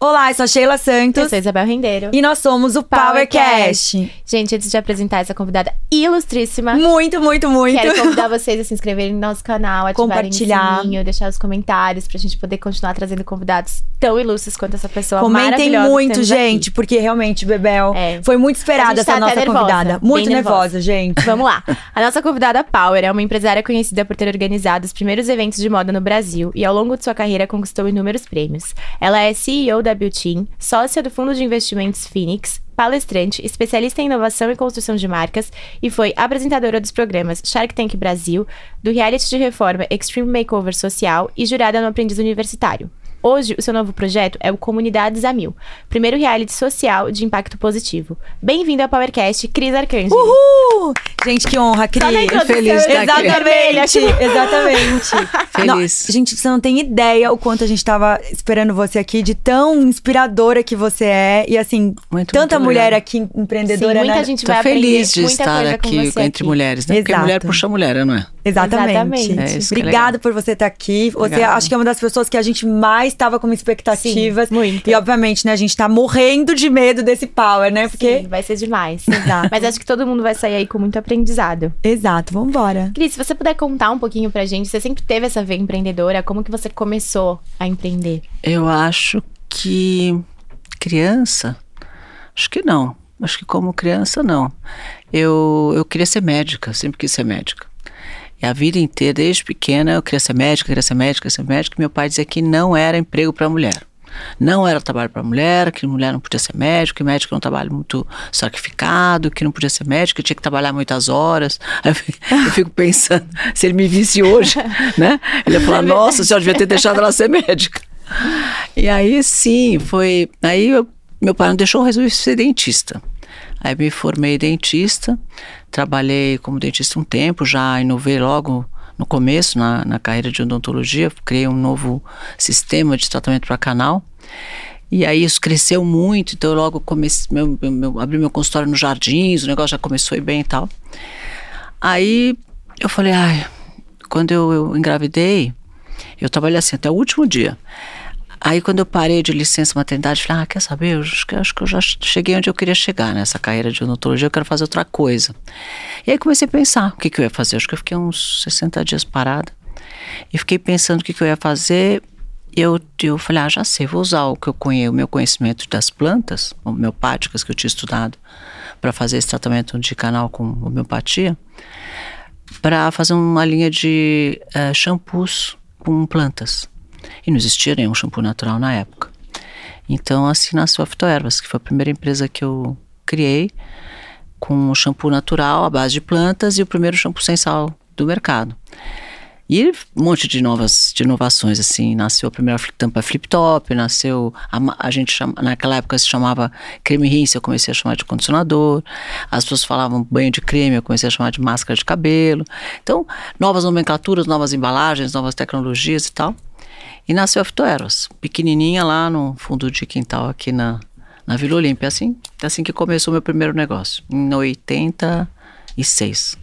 Olá, eu sou a Sheila Santos. Eu sou Isabel Rendeiro. E nós somos o PowerCast. Gente, antes de apresentar essa convidada ilustríssima, Muito, muito, muito. quero convidar vocês a se inscreverem no nosso canal, ativarem Compartilhar. o sininho, deixar os comentários pra gente poder continuar trazendo convidados tão ilustres quanto essa pessoa Comentem muito, gente, porque realmente, Bebel, É. foi muito esperada A essa tá até nossa nervosa, convidada. Muito nervosa, nervosa. gente. aqui. Vamos lá. A nossa convidada Power é uma empresária conhecida por ter organizado os primeiros eventos de moda no Brasil e ao longo de sua carreira conquistou inúmeros prêmios. Ela é CEO da Beauty, sócia do fundo de investimentos Phoenix, palestrante, especialista em inovação e construção de marcas e foi apresentadora dos programas Shark Tank Brasil, do reality de reforma Extreme Makeover Social e jurada no Aprendiz Universitário. Hoje, o seu novo projeto é o Comunidades a Mil, primeiro reality social de impacto positivo. Bem-vindo ao PowerCast, Cris Arcangeli. Uhul! Gente, que honra, Cris. Feliz de Exatamente, exatamente. Feliz. Não, gente, você não tem ideia o quanto a gente tava esperando você aqui, de tão inspiradora que você é. E assim, Muito, tanta muito mulher aqui Sim, empreendedora, muita né? gente Tô vai feliz aprender de muita estar coisa aqui com você entre aqui. mulheres, né? Porque Exato. mulher puxa mulher, não é? Exatamente. Exatamente. É é Obrigada legal. por você estar aqui. Você Obrigada. acho que é uma das pessoas que a gente mais estava com expectativas. Sim, muito. E obviamente, né, a gente tá morrendo de medo desse power, né? Porque. Sim, vai ser demais. Exato. Mas acho que todo mundo vai sair aí com muito aprendizado. Exato, vambora. Cris, se você puder contar um pouquinho pra gente, você sempre teve essa veia empreendedora, como que você começou a empreender? Eu acho que criança, acho que não. Acho que como criança, não. Eu, eu queria ser médica, sempre quis ser médica. E a vida inteira, desde pequena, eu queria ser médica, queria ser médica, queria ser médica. E meu pai dizia que não era emprego para mulher. Não era trabalho para mulher, que mulher não podia ser médico, que médico é um trabalho muito sacrificado, que não podia ser médico, que tinha que trabalhar muitas horas. Eu fico- eu fico pensando, se ele me visse hoje, né? Ele ia falar, nossa, a senhora devia ter deixado ela ser médica. E aí sim, foi. Aí eu- meu pai não deixou, eu resolvi ser dentista. Aí me formei dentista, trabalhei como dentista um tempo, já inovei logo no começo na, na carreira de odontologia, criei um novo sistema de tratamento para canal. E aí isso cresceu muito, então eu logo comecei, meu, meu- abri meu consultório nos jardins, o negócio já começou a ir bem e tal. Aí eu falei, ai, quando eu, eu engravidei, eu trabalhei assim até o último dia. Aí quando eu parei de licença maternidade, falei, ah, quer saber, eu acho acho que eu já cheguei onde eu queria chegar nessa carreira de odontologia, eu quero fazer outra coisa. E aí comecei a pensar o que, que eu ia fazer. Acho que eu fiquei uns 60 dias parada. E fiquei pensando o que, que eu ia fazer. Eu, eu falei, ah, já sei, vou usar o que eu conheço, o meu conhecimento das plantas, homeopáticas que eu tinha estudado, para fazer esse tratamento de canal com homeopatia, para fazer uma linha de eh, shampoos com plantas. E não existia nenhum shampoo natural na época. Então, assim nasceu a Fitoervas, que foi a primeira empresa que eu criei com shampoo natural à base de plantas e o primeiro shampoo sem sal do mercado. E um monte de novas de inovações, assim, nasceu a primeira tampa flip top, nasceu, a, a gente chama, naquela época se chamava creme rinse, eu comecei a chamar de condicionador, as pessoas falavam banho de creme, eu comecei a chamar de máscara de cabelo. Então, novas nomenclaturas, novas embalagens, novas tecnologias e tal. E nasceu a Fitoeros, pequenininha lá no fundo de quintal aqui na, na Vila Olímpia, assim, assim que começou meu primeiro negócio, em 86.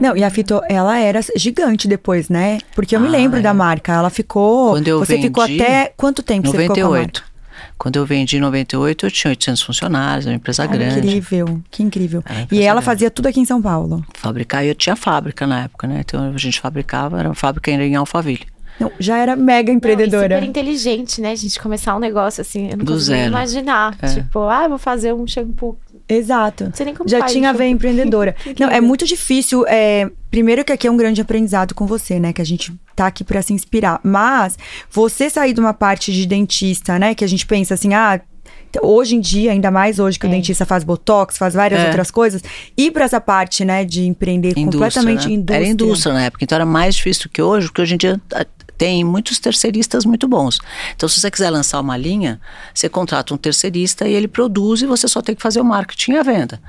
Não, e a Fito, ela era gigante depois, né? Porque eu me Ah, lembro é. da marca. Ela ficou. Quando eu você ficou vendi, até. Quanto tempo você ficou com a marca? 98. Quando eu vendi em 98, eu tinha 800 funcionários, era uma empresa Ah, grande. incrível, que incrível. É, e ela grande. fazia tudo aqui em São Paulo. Fabricar, e eu tinha fábrica na época, né? Então a gente fabricava, era uma fábrica em Alphaville. Não, já era mega empreendedora. Não, e super inteligente, né, gente? Começar um negócio assim, eu não Do zero. imaginar. É. Tipo, ah, eu vou fazer um shampoo. Exato. Não sei nem como Já faz tinha a ver empreendedora. Não, é muito difícil. é, primeiro que aqui é um grande aprendizado com você, né? Que a gente tá aqui pra se inspirar. Mas você sair de uma parte de dentista, né? Que a gente pensa assim, ah. Hoje em dia, ainda mais hoje que o É. dentista faz botox, faz várias É. outras coisas, ir pra essa parte, né, de empreender completamente né? indústria. Era indústria na época, então era mais difícil do que hoje, porque hoje em dia tem muitos terceiristas muito bons. Então, se você quiser lançar uma linha, você contrata um terceirista e ele produz e você só tem que fazer o marketing e a venda.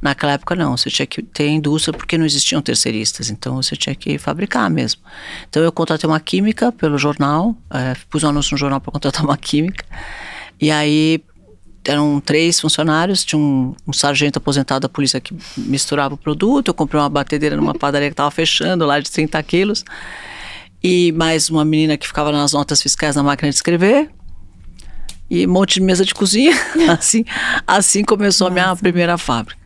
Naquela época, não, você tinha que ter indústria porque não existiam terceiristas, então você tinha que fabricar mesmo. Então, eu contratei uma química pelo jornal, eh, pus um anúncio no jornal para contratar uma química, e aí eram três funcionários, tinha um, um sargento aposentado da polícia que misturava o produto, eu comprei uma batedeira numa padaria que estava fechando, lá de 30 quilos, e mais uma menina que ficava nas notas fiscais na máquina de escrever, e um monte de mesa de cozinha. assim, assim começou Nossa. a minha primeira fábrica.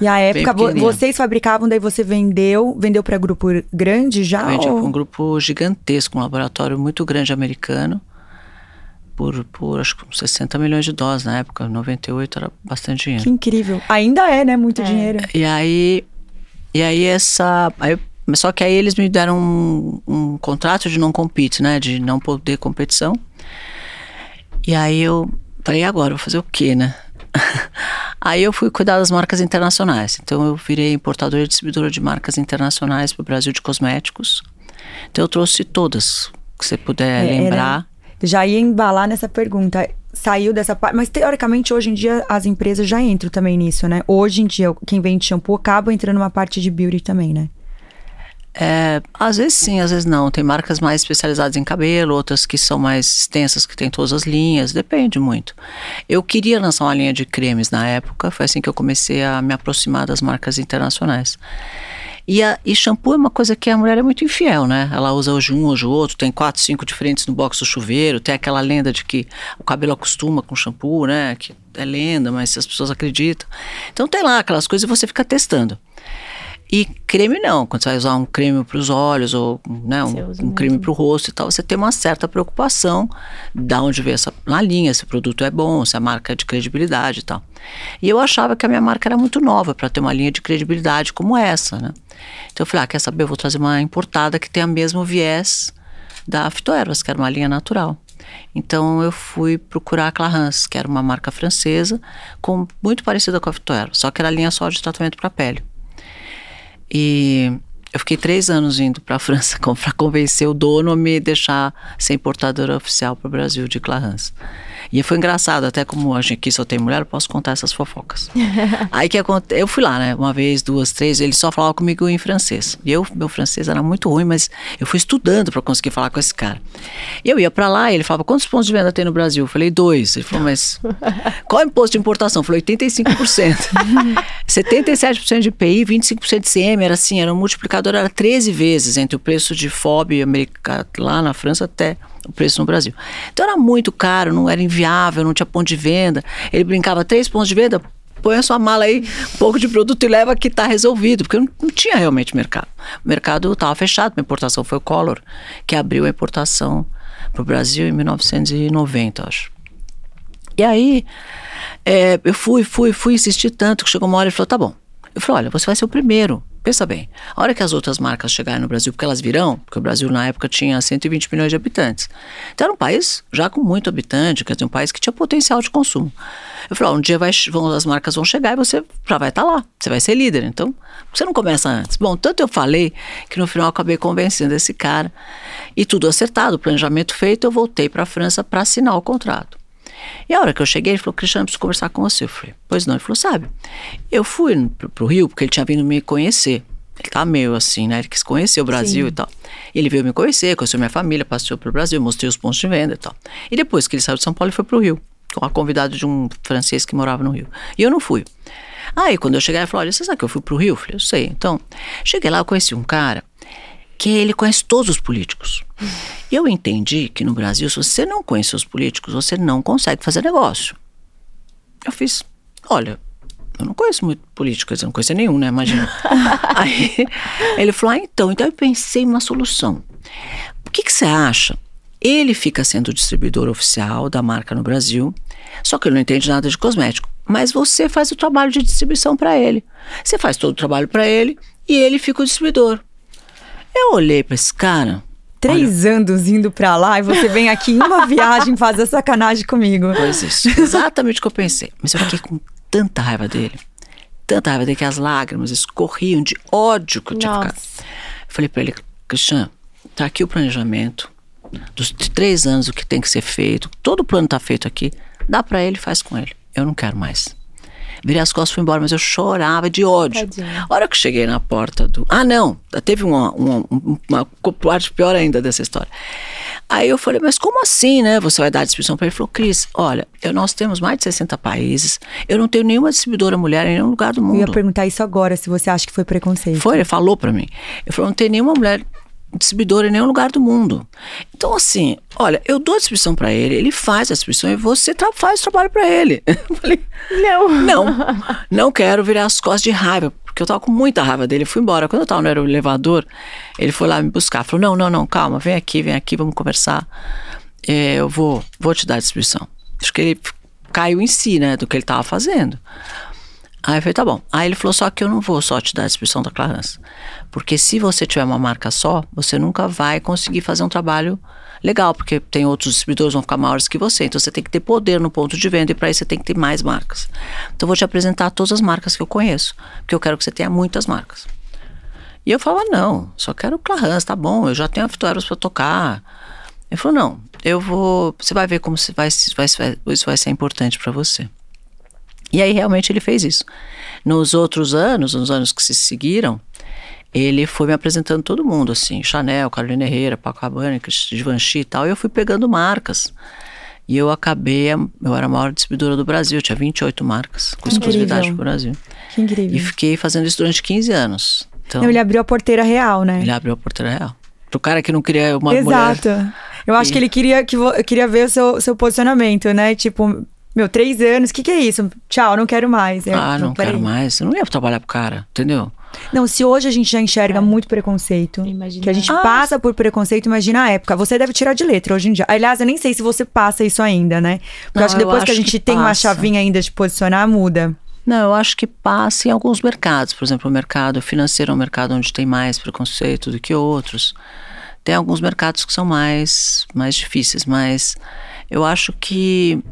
E a época, vocês fabricavam, daí você vendeu, vendeu para grupo grande já? Vendi para um grupo gigantesco, um laboratório muito grande americano, por, por acho que 60 milhões de dólares na época, 98 era bastante dinheiro. Que incrível. Ainda é, né? Muito é. dinheiro. E aí, e aí essa. Aí, só que aí eles me deram um, um contrato de não compete, né? De não poder competição. E aí eu falei, agora, vou fazer o quê, né? Aí eu fui cuidar das marcas internacionais. Então eu virei importadora e distribuidora de marcas internacionais para o Brasil de cosméticos. Então eu trouxe todas que você puder é, lembrar. Era, já ia embalar nessa pergunta. Saiu dessa parte, mas teoricamente hoje em dia as empresas já entram também nisso, né? Hoje em dia quem vende shampoo acaba entrando numa parte de beauty também, né? É, às vezes sim, às vezes não. Tem marcas mais especializadas em cabelo, outras que são mais extensas, que tem todas as linhas, depende muito. Eu queria lançar uma linha de cremes na época, foi assim que eu comecei a me aproximar das marcas internacionais. E, a, e shampoo é uma coisa que a mulher é muito infiel, né? Ela usa hoje um, hoje outro, tem quatro, cinco diferentes no box do chuveiro, tem aquela lenda de que o cabelo acostuma com shampoo, né? Que é lenda, mas as pessoas acreditam. Então tem lá aquelas coisas e você fica testando. E creme não, quando você vai usar um creme para os olhos ou né, um, um creme para o rosto e tal, você tem uma certa preocupação da onde vem essa na linha, se o produto é bom, se a marca é de credibilidade e tal. E eu achava que a minha marca era muito nova para ter uma linha de credibilidade como essa, né? Então eu falei, ah, quer saber, eu vou trazer uma importada que tenha o mesmo viés da Fitoervas, que era uma linha natural. Então eu fui procurar a Clarins, que era uma marca francesa, com, muito parecida com a Fitoervas, só que era linha só de tratamento para pele. E eu fiquei três anos indo para a França para convencer o dono a me deixar ser importadora oficial para o Brasil de Clarins. E foi engraçado, até como a gente aqui só tem mulher, eu posso contar essas fofocas. Aí que aconteceu, eu fui lá, né, uma vez, duas, três, ele só falava comigo em francês. E eu, meu francês era muito ruim, mas eu fui estudando para conseguir falar com esse cara. E eu ia para lá e ele falava, quantos pontos de venda tem no Brasil? Eu falei, dois. Ele falou, mas qual é o imposto de importação? Eu falei, 85%. 77% de IPI, 25% de CM, era assim, era um multiplicador, era 13 vezes entre o preço de FOB americano, lá na França até o preço no Brasil. Então era muito caro, não era inviável, não tinha ponto de venda. Ele brincava, três pontos de venda, põe a sua mala aí, um pouco de produto e leva que está resolvido, porque não, não, tinha realmente mercado. O mercado estava fechado, a importação foi o Collor, que abriu a importação para o Brasil em 1990, acho. E aí, é, eu fui, fui, fui insistir tanto que chegou uma hora e falou: tá bom. Eu falei: olha, você vai ser o primeiro Pensa bem, a hora que as outras marcas chegarem no Brasil, porque elas virão, porque o Brasil na época tinha 120 milhões de habitantes. Então era um país já com muito habitante, quer dizer, um país que tinha potencial de consumo. Eu falei, ó, um dia vai, vão, as marcas vão chegar e você já vai estar tá lá, você vai ser líder. Então, você não começa antes. Bom, tanto eu falei que no final acabei convencendo esse cara. E tudo acertado, planejamento feito, eu voltei para a França para assinar o contrato. E a hora que eu cheguei, ele falou, Cristiano, preciso conversar com você. Eu falei, pois não. Ele falou, sabe, eu fui pro, pro Rio porque ele tinha vindo me conhecer. Ele tá meio assim, né? Ele quis conhecer o Brasil Sim. e tal. Ele veio me conhecer, conheceu minha família, passeou pro Brasil, mostrei os pontos de venda e tal. E depois que ele saiu de São Paulo, ele foi pro Rio, com a convidada de um francês que morava no Rio. E eu não fui. Aí, quando eu cheguei, ele falou, olha, você sabe que eu fui pro Rio? Eu falei, eu sei. Então, cheguei lá, eu conheci um cara que ele conhece todos os políticos. Eu entendi que no Brasil, se você não conhece os políticos, você não consegue fazer negócio. Eu fiz, olha, eu não conheço muito político, eu não conheço nenhum, né? Imagina. Aí ele falou, ah, então, então eu pensei em uma solução. O que, que você acha? Ele fica sendo o distribuidor oficial da marca no Brasil, só que ele não entende nada de cosmético. Mas você faz o trabalho de distribuição para ele. Você faz todo o trabalho para ele e ele fica o distribuidor. Eu olhei para esse cara. Três olha... anos indo para lá e você vem aqui em uma viagem fazer sacanagem comigo. Pois isso, exatamente o que eu pensei. Mas eu fiquei com tanta raiva dele, tanta raiva dele que as lágrimas escorriam de ódio que eu tinha Nossa. ficado. falei para ele, Cristian, tá aqui o planejamento dos três anos o que tem que ser feito, todo o plano tá feito aqui, dá para ele, faz com ele. Eu não quero mais. Virei as costas e fui embora, mas eu chorava de ódio. Tadinha. A hora que eu cheguei na porta do. Ah, não! Teve uma, uma, uma, uma parte pior ainda dessa história. Aí eu falei, mas como assim, né? Você vai dar distribuição para ele? Ele falou, Cris, olha, eu, nós temos mais de 60 países, eu não tenho nenhuma distribuidora mulher em nenhum lugar do mundo. Eu ia perguntar isso agora, se você acha que foi preconceito. Foi, ele falou para mim. Ele falou, não tem nenhuma mulher distribuidor em nenhum lugar do mundo. Então, assim, olha, eu dou a distribuição para ele, ele faz a distribuição e você faz o trabalho para ele. Eu falei, Não. não, não quero virar as costas de raiva, porque eu tava com muita raiva dele. Eu fui embora. Quando eu tava no elevador, ele foi lá me buscar. Falou: não, não, não, calma, vem aqui, vem aqui, vamos conversar. É, eu vou, vou te dar a distribuição. Acho que ele caiu em si, né, do que ele tava fazendo. Aí eu falei, tá bom. Aí ele falou, só que eu não vou só te dar a distribuição da Clarence. Porque se você tiver uma marca só, você nunca vai conseguir fazer um trabalho legal, porque tem outros distribuidores que vão ficar maiores que você. Então você tem que ter poder no ponto de venda e para isso você tem que ter mais marcas. Então eu vou te apresentar todas as marcas que eu conheço, porque eu quero que você tenha muitas marcas. E eu falava, não, só quero Clarence, tá bom, eu já tenho a Fitoeros para tocar. Ele falou, não, eu vou, você vai ver como vai, vai, isso vai ser importante para você. E aí realmente ele fez isso. Nos outros anos, nos anos que se seguiram, ele foi me apresentando todo mundo, assim, Chanel, Carolina Herrera, Paco Rabanne, Givenchy e tal, e eu fui pegando marcas. E eu acabei, eu era a maior distribuidora do Brasil, tinha 28 marcas, com exclusividade pro Brasil. Que incrível. E fiquei fazendo isso durante 15 anos. Então, Não, ele abriu a porteira real, né? Ele abriu a porteira real. Pro cara que não queria uma Exato. mulher... Eu acho e... que ele queria, que queria ver o seu, seu posicionamento, né? Tipo, meu, três anos, o que, que é isso? Tchau, não quero mais. Eu, ah, não, não quero mais. Eu não ia trabalhar pro cara, entendeu? Não, se hoje a gente já enxerga é. muito preconceito, imagina. que a gente ah. passa por preconceito, imagina a época. Você deve tirar de letra hoje em dia. Aliás, eu nem sei se você passa isso ainda, né? Porque não, eu acho que depois acho que a gente tem passa. uma chavinha ainda de posicionar, muda. Não, eu acho que passa em alguns mercados. Por exemplo, o mercado financeiro é um mercado onde tem mais preconceito do que outros. Tem alguns mercados que são mais, mais difíceis, mas eu acho que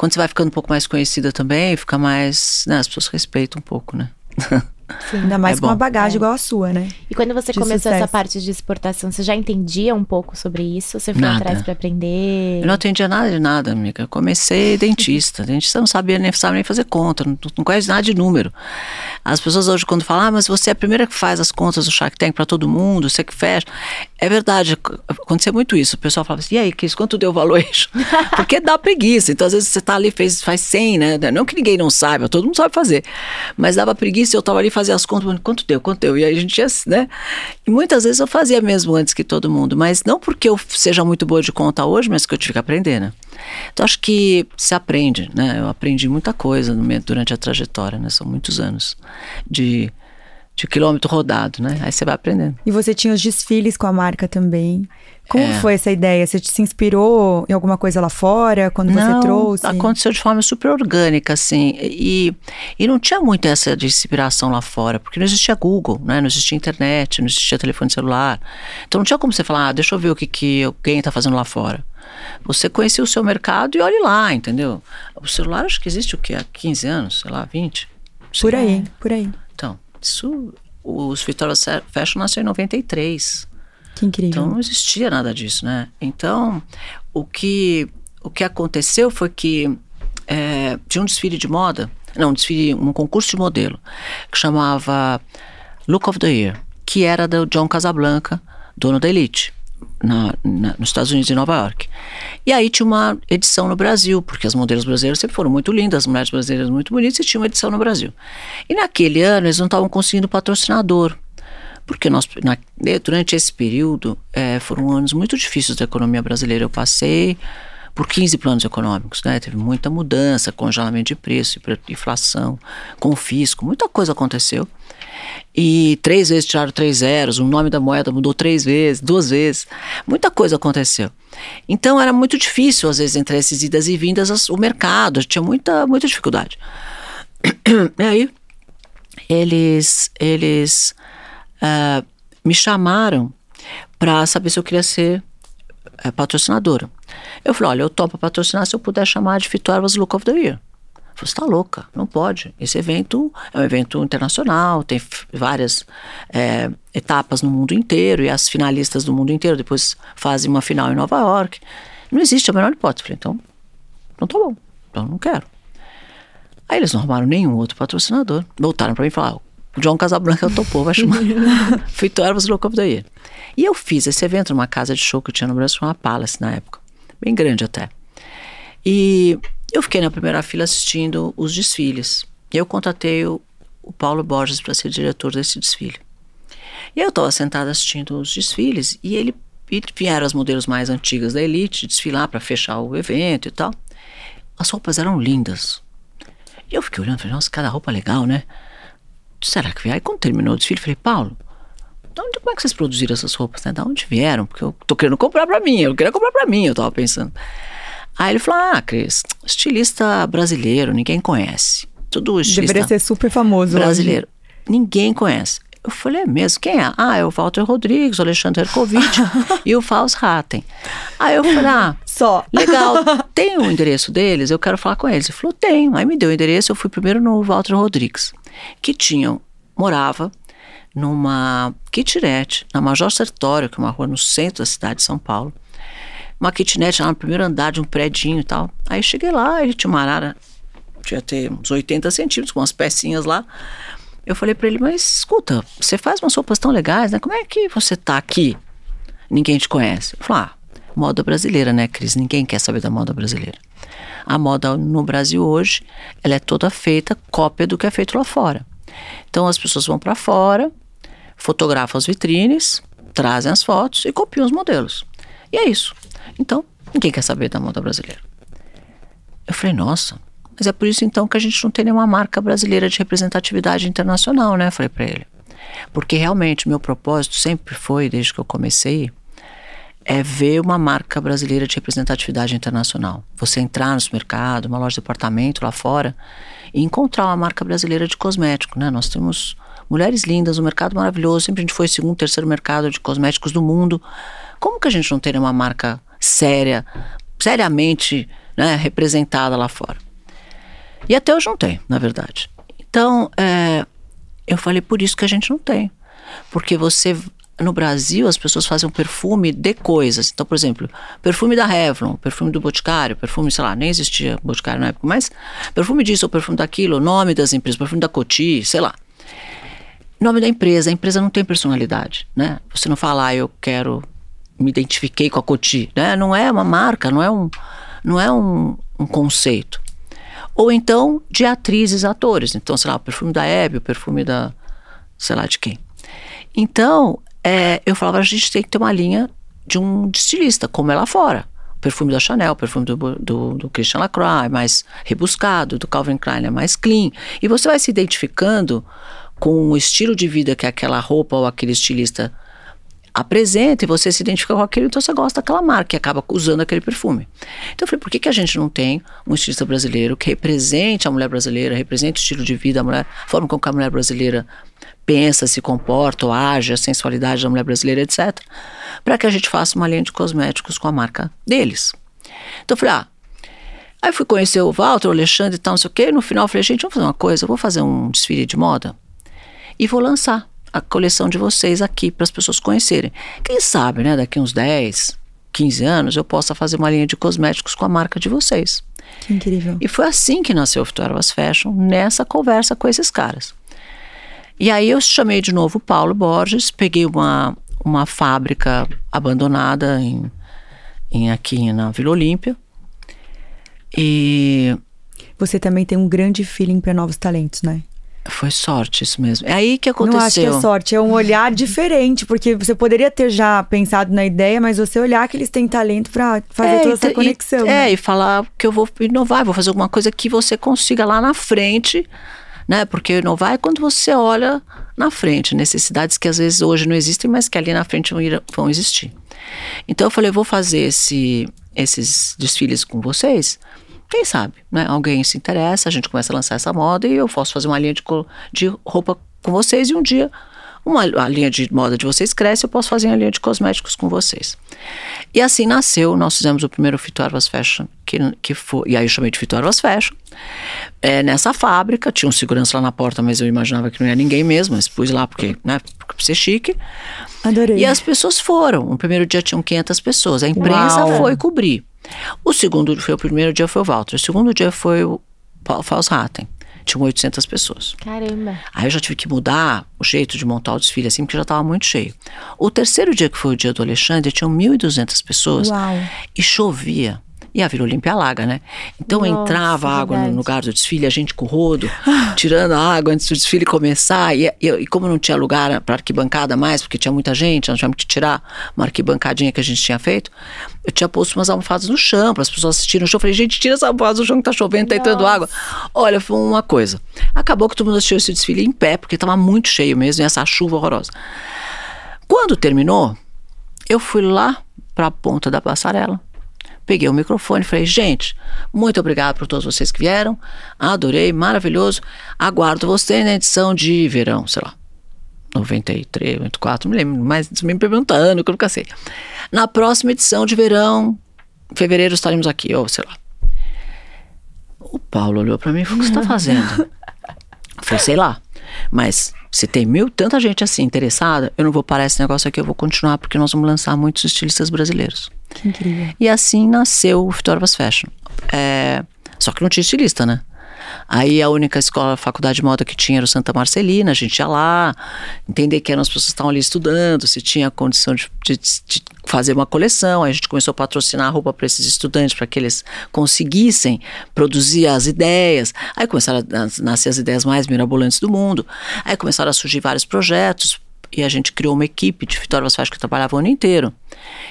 quando você vai ficando um pouco mais conhecida também, fica mais. Né, as pessoas respeitam um pouco, né? Sim, ainda mais é com uma bagagem é. igual a sua, né? E quando você de começou sucesso. essa parte de exportação, você já entendia um pouco sobre isso? Você foi nada. atrás para aprender? Eu não entendia nada de nada, amiga. Eu comecei dentista. dentista não sabia nem, sabe nem fazer conta, não, não conhece nada de número. As pessoas hoje, quando falam, ah, mas você é a primeira que faz as contas do Shark Tank para todo mundo, você que fecha. É verdade, aconteceu muito isso. O pessoal falava assim, e aí, Cris, quanto deu o valuation? Porque dá preguiça. Então, às vezes, você tá ali, fez, faz 100, né? Não que ninguém não saiba, todo mundo sabe fazer. Mas dava preguiça, eu tava ali fazer as contas, quanto deu, quanto deu? E aí a gente ia, né? E muitas vezes eu fazia mesmo antes que todo mundo, mas não porque eu seja muito boa de conta hoje, mas que eu tive que aprender, né? Então acho que se aprende, né? Eu aprendi muita coisa durante a trajetória, né? São muitos anos de de quilômetro rodado, né? Aí você vai aprendendo. E você tinha os desfiles com a marca também. Como é. foi essa ideia? Você se inspirou em alguma coisa lá fora quando não, você trouxe? Aconteceu de forma super orgânica, assim. E, e não tinha muito essa de inspiração lá fora, porque não existia Google, né? Não existia internet, não existia telefone celular. Então não tinha como você falar, ah, deixa eu ver o que, que alguém está fazendo lá fora. Você conhecia o seu mercado e olhe lá, entendeu? O celular acho que existe o quê? Há 15 anos, sei lá, 20? Por aí, por aí. Então, isso, os Victoria Fashion nasceu em 93. Que incrível. Então não existia nada disso, né? Então, o que, o que aconteceu foi que é, tinha um desfile de moda, não, um desfile, um concurso de modelo, que chamava Look of the Year, que era do John Casablanca, dono da Elite na, na, nos Estados Unidos e Nova York. E aí tinha uma edição no Brasil, porque as modelos brasileiras sempre foram muito lindas, as mulheres brasileiras muito bonitas, e tinha uma edição no Brasil. E naquele ano eles não estavam conseguindo patrocinador. Porque nós, na, durante esse período, é, foram anos muito difíceis da economia brasileira. Eu passei por 15 planos econômicos, né? Teve muita mudança, congelamento de preço, inflação, confisco, muita coisa aconteceu. E três vezes tiraram três zeros, o nome da moeda mudou três vezes, duas vezes. Muita coisa aconteceu. Então era muito difícil, às vezes, entre essas idas e vindas, o mercado, tinha muita, muita dificuldade. E aí, eles, eles uh, me chamaram para saber se eu queria ser uh, patrocinadora. Eu falei: olha, eu topo patrocinar se eu puder chamar de Vitórias Look of the Year. Você está louca, não pode. Esse evento é um evento internacional, tem várias é, etapas no mundo inteiro e as finalistas do mundo inteiro depois fazem uma final em Nova York. Não existe a menor hipótese. Falei, então, não tá bom, então não quero. Aí eles não arrumaram nenhum outro patrocinador. Voltaram para mim e falaram: John Casablanca topou, vai chamar. Fito Ervas Look of the Year. E eu fiz esse evento numa casa de show que eu tinha no Brasil, uma Palace na época, bem grande até. E eu fiquei na primeira fila assistindo os desfiles. Eu contatei o, o Paulo Borges para ser diretor desse desfile. E eu estava sentada assistindo os desfiles e ele e vieram as modelos mais antigas da Elite desfilar para fechar o evento e tal. As roupas eram lindas. E eu fiquei olhando, falei, nossa, cada roupa legal, né? Será que vieram? Aí quando terminou o desfile, falei, Paulo, de onde, como é que vocês produziram essas roupas? Né? De onde vieram? Porque eu tô querendo comprar para mim, eu queria comprar para mim, eu tava pensando. Aí ele falou, ah, Cris, estilista brasileiro, ninguém conhece. Tudo estilista Deveria ser super famoso. brasileiro. Ninguém conhece. Eu falei, é mesmo? Quem é? Ah, é o Walter Rodrigues, o Alexandre Erkovitch e o Faust Ratten. Aí eu falei, ah, Só. legal, tem o endereço deles? Eu quero falar com eles. Ele falou, tenho. Aí me deu o endereço, eu fui primeiro no Walter Rodrigues, que tinha, morava numa kitnet, na Major Sertório, que é uma rua no centro da cidade de São Paulo. Uma kitnet lá no primeiro andar de um predinho e tal. Aí cheguei lá, ele tinha uma arara, devia ter uns 80 centímetros, com umas pecinhas lá. Eu falei para ele, mas escuta, você faz umas roupas tão legais, né? Como é que você tá aqui? Ninguém te conhece. Eu falei, ah, moda brasileira, né, Cris? Ninguém quer saber da moda brasileira. A moda no Brasil hoje, ela é toda feita cópia do que é feito lá fora. Então as pessoas vão para fora, fotografam as vitrines, trazem as fotos e copiam os modelos. E é isso. Então, ninguém quer saber da moda brasileira. Eu falei, nossa, mas é por isso então que a gente não tem nenhuma marca brasileira de representatividade internacional, né? Falei para ele. Porque realmente meu propósito sempre foi, desde que eu comecei, é ver uma marca brasileira de representatividade internacional. Você entrar no supermercado, uma loja de departamento lá fora e encontrar uma marca brasileira de cosmético, né? Nós temos mulheres lindas, um mercado maravilhoso, sempre a gente foi segundo, terceiro mercado de cosméticos do mundo. Como que a gente não teria uma marca séria, seriamente né, representada lá fora? E até hoje não tem, na verdade. Então, é, eu falei por isso que a gente não tem. Porque você, no Brasil, as pessoas fazem um perfume de coisas. Então, por exemplo, perfume da Revlon, perfume do Boticário, perfume, sei lá, nem existia Boticário na época, mas perfume disso ou perfume daquilo, nome das empresas, perfume da Coty, sei lá. Nome da empresa, a empresa não tem personalidade, né? Você não fala, ah, eu quero, me identifiquei com a Coty, né? Não é uma marca, não é um, não é um, um conceito ou então de atrizes, atores. Então, sei lá, o perfume da Hebe, o perfume da, sei lá de quem. Então, é, eu falava, a gente tem que ter uma linha de um estilista, como é lá fora. O perfume da Chanel, o perfume do, do, do Christian Lacroix é mais rebuscado, do Calvin Klein é mais clean. E você vai se identificando com o estilo de vida que aquela roupa ou aquele estilista apresenta e você se identifica com aquilo, então você gosta daquela marca e acaba usando aquele perfume. Então eu falei, por que, que a gente não tem um estilista brasileiro que represente a mulher brasileira, represente o estilo de vida da mulher, a forma como a mulher brasileira pensa, se comporta, ou age, a sensualidade da mulher brasileira, etc. Para que a gente faça uma linha de cosméticos com a marca deles. Então eu falei, ah, aí fui conhecer o Walter, o Alexandre e tal, não sei o quê, e no final eu falei, gente, vamos fazer uma coisa, eu vou fazer um desfile de moda e vou lançar a coleção de vocês aqui para as pessoas conhecerem. Quem sabe, né, daqui uns 10, 15 anos eu possa fazer uma linha de cosméticos com a marca de vocês. Que incrível. E foi assim que nasceu o Was Fashion, nessa conversa com esses caras. E aí eu chamei de novo o Paulo Borges, peguei uma, uma fábrica abandonada em, em aqui na Vila Olímpia. E Você também tem um grande feeling para novos talentos, né? foi sorte isso mesmo. É aí que aconteceu. Não acho que é sorte, é um olhar diferente, porque você poderia ter já pensado na ideia, mas você olhar que eles têm talento para fazer É, toda essa conexão. E, né? É, e falar que eu vou inovar, vou fazer alguma coisa que você consiga lá na frente, né? Porque inovar é quando você olha na frente, necessidades que às vezes hoje não existem, mas que ali na frente vão, ir- vão existir. Então eu falei, vou fazer esse, esses desfiles com vocês. Quem sabe, né? Alguém se interessa, a gente começa a lançar essa moda e eu posso fazer uma linha de, de roupa com vocês e um dia uma, a linha de moda de vocês cresce, eu posso fazer a linha de cosméticos com vocês. E assim nasceu, nós fizemos o primeiro Fituarvas Fashion, que, que foi, e aí eu chamei de Fituarvas Fashion. É, nessa fábrica, tinha um segurança lá na porta, mas eu imaginava que não ia ninguém mesmo, mas pus lá porque, né, porque pra ser chique. Adorei. E as pessoas foram. No primeiro dia tinham 500 pessoas. A imprensa Uau. foi cobrir. O segundo foi o primeiro dia foi o Walter. O segundo dia foi o Faust Ratten. Tinham 800 pessoas. Caramba. Aí eu já tive que mudar o jeito de montar o desfile assim, porque já estava muito cheio. O terceiro dia, que foi o dia do Alexandre, tinham 1.200 pessoas Uau. e chovia. E a Vila Olímpia alaga, né? Então Nossa, entrava água no verdade. lugar do desfile, a gente com o rodo, tirando a água antes do desfile começar. E, e, e como não tinha lugar para arquibancada mais, porque tinha muita gente, nós tivemos que tirar uma arquibancadinha que a gente tinha feito, eu tinha posto umas almofadas no chão para as pessoas assistirem o show. Eu falei, gente, tira essa almofada do chão que tá chovendo, tá entrando Nossa. água. Olha, foi uma coisa. Acabou que todo mundo assistiu esse desfile em pé, porque estava muito cheio mesmo, e essa chuva horrorosa. Quando terminou, eu fui lá para a ponta da passarela, peguei o microfone e falei: gente, muito obrigado por todos vocês que vieram, adorei, maravilhoso. Aguardo você na edição de verão, sei lá, 93, 94, não me lembro, mas me perguntando, que eu nunca sei. Na próxima edição de verão, em fevereiro estaremos aqui, ou sei lá. O Paulo olhou para mim e falou: o que você está fazendo? Falei, sei lá. Mas se tem mil, tanta gente assim interessada, eu não vou parar esse negócio aqui, eu vou continuar, porque nós vamos lançar muitos estilistas brasileiros. Que incrível. E assim nasceu o Fast Fashion. É, só que não tinha estilista, né? Aí a única escola, faculdade de moda que tinha era o Santa Marcelina, a gente ia lá, entender que eram as pessoas que estavam ali estudando, se tinha condição de, de- de fazer uma coleção. Aí a gente começou a patrocinar roupa para esses estudantes, para que eles conseguissem produzir as ideias. Aí começaram a nas- nascer as ideias mais mirabolantes do mundo. Aí começaram a surgir vários projetos. E a gente criou uma equipe de Vitória Fashion que trabalhava o ano inteiro.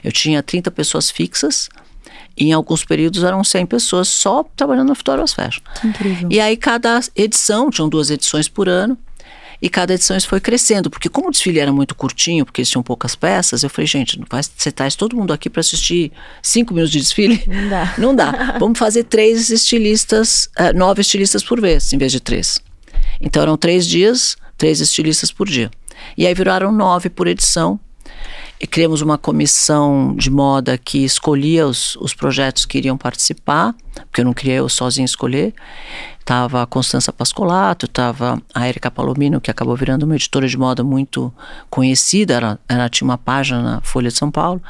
Eu tinha 30 pessoas fixas, em alguns períodos eram 100 pessoas só trabalhando Fashion. Que incrível. E aí cada edição, tinham duas edições por ano, e cada edição isso foi crescendo, porque como o desfile era muito curtinho, porque eles tinham poucas peças, eu falei, gente, não vai, você traz todo mundo aqui para assistir cinco minutos de desfile? Não dá. Não dá. Vamos fazer três estilistas, eh, nove estilistas por vez, em vez de três. Então eram três dias, três estilistas por dia. E aí viraram nove por edição. E criamos uma comissão de moda que escolhia os, os projetos que iriam participar, porque eu não queria eu sozinha escolher. Tava a Constança Pascolato, tava a Erika Palomino, que acabou virando uma editora de moda muito conhecida, ela, ela tinha uma página na Folha de São Paulo.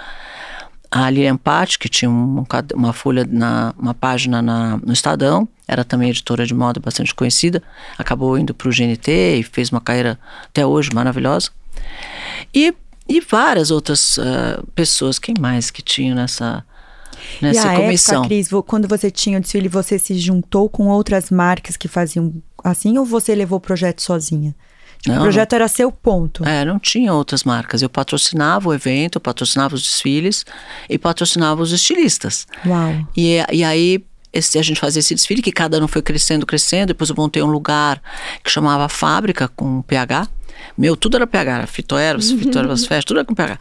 A Lilian Patti, que tinha um uma folha, na, uma página na- no Estadão, era também editora de moda bastante conhecida, acabou indo para o GNT e fez uma carreira até hoje maravilhosa. E, e várias outras ah, pessoas, quem mais que tinham nessa, E nessa a comissão? época, Cris, quando você tinha o desfile, você se juntou com outras marcas que faziam assim ou você levou o projeto sozinha? Tipo, Não, o projeto era seu ponto. É, não tinha outras marcas. Eu patrocinava o evento, eu patrocinava os desfiles e patrocinava os estilistas. Uau. E, e aí esse- a gente fazia esse desfile que cada ano foi crescendo, crescendo. Depois eu montei um lugar que chamava Fábrica com PH. Meu, tudo era PH, era Fitoeros, Fitoeros Fest, tudo era com PH.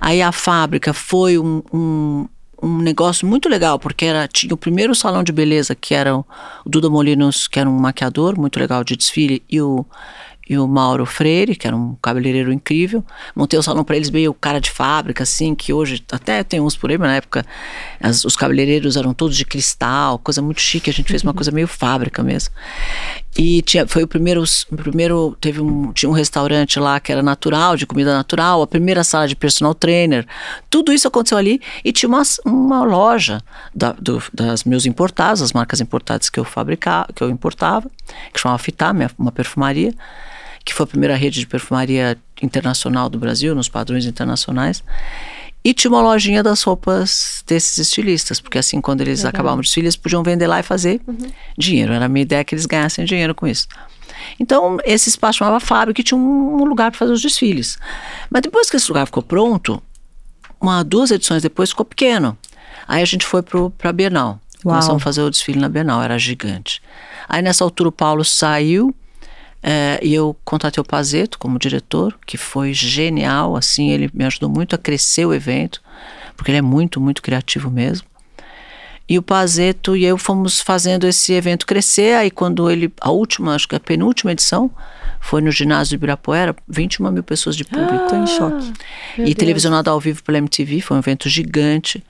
Aí a fábrica foi um, um, um negócio muito legal, porque era, tinha o primeiro salão de beleza, que era o Duda Molinos, que era um maquiador muito legal de desfile, e o, e o Mauro Freire, que era um cabeleireiro incrível. Montei o salão para eles meio cara de fábrica, assim, que hoje até tem uns por aí, mas na época as- os cabeleireiros eram todos de cristal, coisa muito chique. A gente fez uma coisa meio fábrica mesmo. E tinha, foi o primeiro, o primeiro teve um, tinha um restaurante lá que era natural, de comida natural, a primeira sala de personal trainer. Tudo isso aconteceu ali e tinha uma, uma loja da, do- das meus importados, as marcas importadas que eu fabricava, que eu importava, que chamava Fitá, minha- uma perfumaria, que foi a primeira rede de perfumaria internacional do Brasil, nos padrões internacionais. E tinha uma lojinha das roupas desses estilistas, porque assim, quando eles acabavam o desfile, eles podiam vender lá e fazer dinheiro. Era a minha ideia que eles ganhassem dinheiro com isso. Então, esse espaço chamava Fábrica e tinha um, lugar para fazer os desfiles. Mas depois que esse lugar ficou pronto, uma, duas edições depois ficou pequeno. Aí a gente foi para a Bienal. Uau. Começamos a fazer o desfile na Bienal, era gigante. Aí nessa altura o Paulo saiu e eu contatei o Pazeto como diretor, que foi genial, assim, ele me ajudou muito a crescer o evento, porque ele é muito, muito criativo mesmo. E o Pazeto e eu fomos fazendo esse evento crescer, aí quando ele, a última, acho que a penúltima edição, foi no ginásio de Ibirapuera, 21 mil pessoas de público. Tô em choque. E Deus. televisionado ao vivo pela MTV, foi um evento gigante.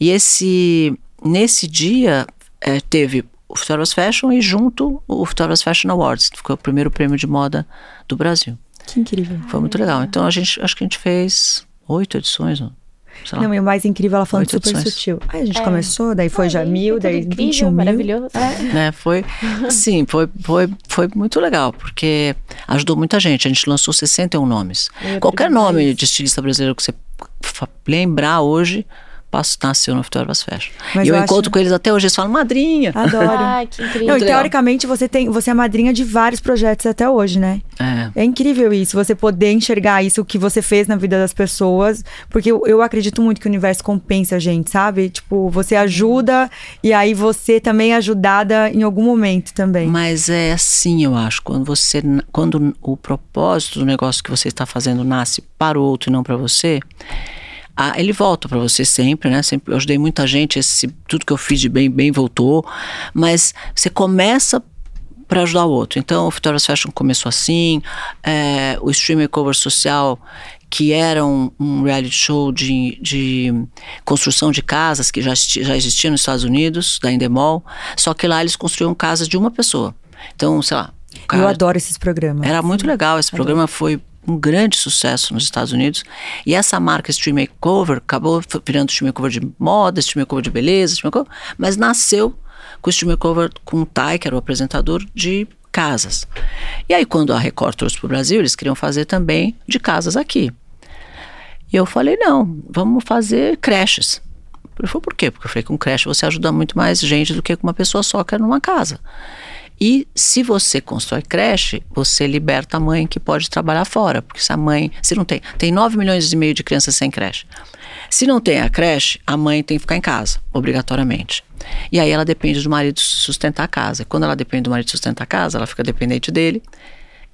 E esse nesse dia eh, teve o Photographers Fashion e junto o Photographers Fashion Awards, que foi o primeiro prêmio de moda do Brasil. Que incrível. Foi muito legal. Então a gente acho que a gente fez oito edições, ó, sei lá. Não, e o mais incrível, ela falando Oito super edições. sutil. Aí a gente É. começou, daí foi já mil, daí incrível, 21 mil. maravilhoso. né? Foi, sim, foi, foi, foi muito legal, porque ajudou muita gente. A gente lançou 61 nomes. Eu Qualquer nome de estilista brasileiro que você lembrar hoje, passo, nasceu no Vitória Fashion. Mas e eu, eu encontro acho- com eles até hoje, eles falam, madrinha. Adoro. Ai, que incrível. Não, e teoricamente você tem, você é madrinha de vários projetos até hoje, né? É. É incrível isso, você poder enxergar isso que você fez na vida das pessoas, porque eu, eu acredito muito que o universo compensa a gente, sabe? Tipo, você ajuda e aí você também é ajudada em algum momento também. Mas é assim, eu acho, quando você, quando o propósito do negócio que você está fazendo nasce para o outro e não para você, ah, ele volta para você sempre, né? Sempre eu ajudei muita gente, esse, tudo que eu fiz de bem, bem voltou, mas você começa para ajudar o outro. Então, o Victoria's Fashion começou assim, é, o Stream Makeover Social, que era um, um reality show de, de construção de casas que já, já existia nos Estados Unidos, da Endemol, só que lá eles construíam casas de uma pessoa. Então, sei lá. o eu cara- adoro esses programas. era muito legal. Esse programa foi um grande sucesso nos Estados Unidos. E essa marca Stream Makeover acabou virando Stream Makeover de moda, Stream Makeover de beleza, Stream Makeover, mas nasceu com o Stream Makeover com o Tai, que era o apresentador de casas. E aí, quando a Record trouxe para o Brasil, eles queriam fazer também de casas aqui. E eu falei, não, vamos fazer creches. Ele falou, por quê? Porque eu falei, com creche você ajuda muito mais gente do que com uma pessoa só que é numa casa. E se você constrói creche, você liberta a mãe que pode trabalhar fora. Porque se a mãe. Se não tem. Tem 9 milhões e meio de crianças sem creche. Se não tem a creche, a mãe tem que ficar em casa, obrigatoriamente. E aí ela depende do marido sustentar a casa. Quando ela depende do marido sustentar a casa, ela fica dependente dele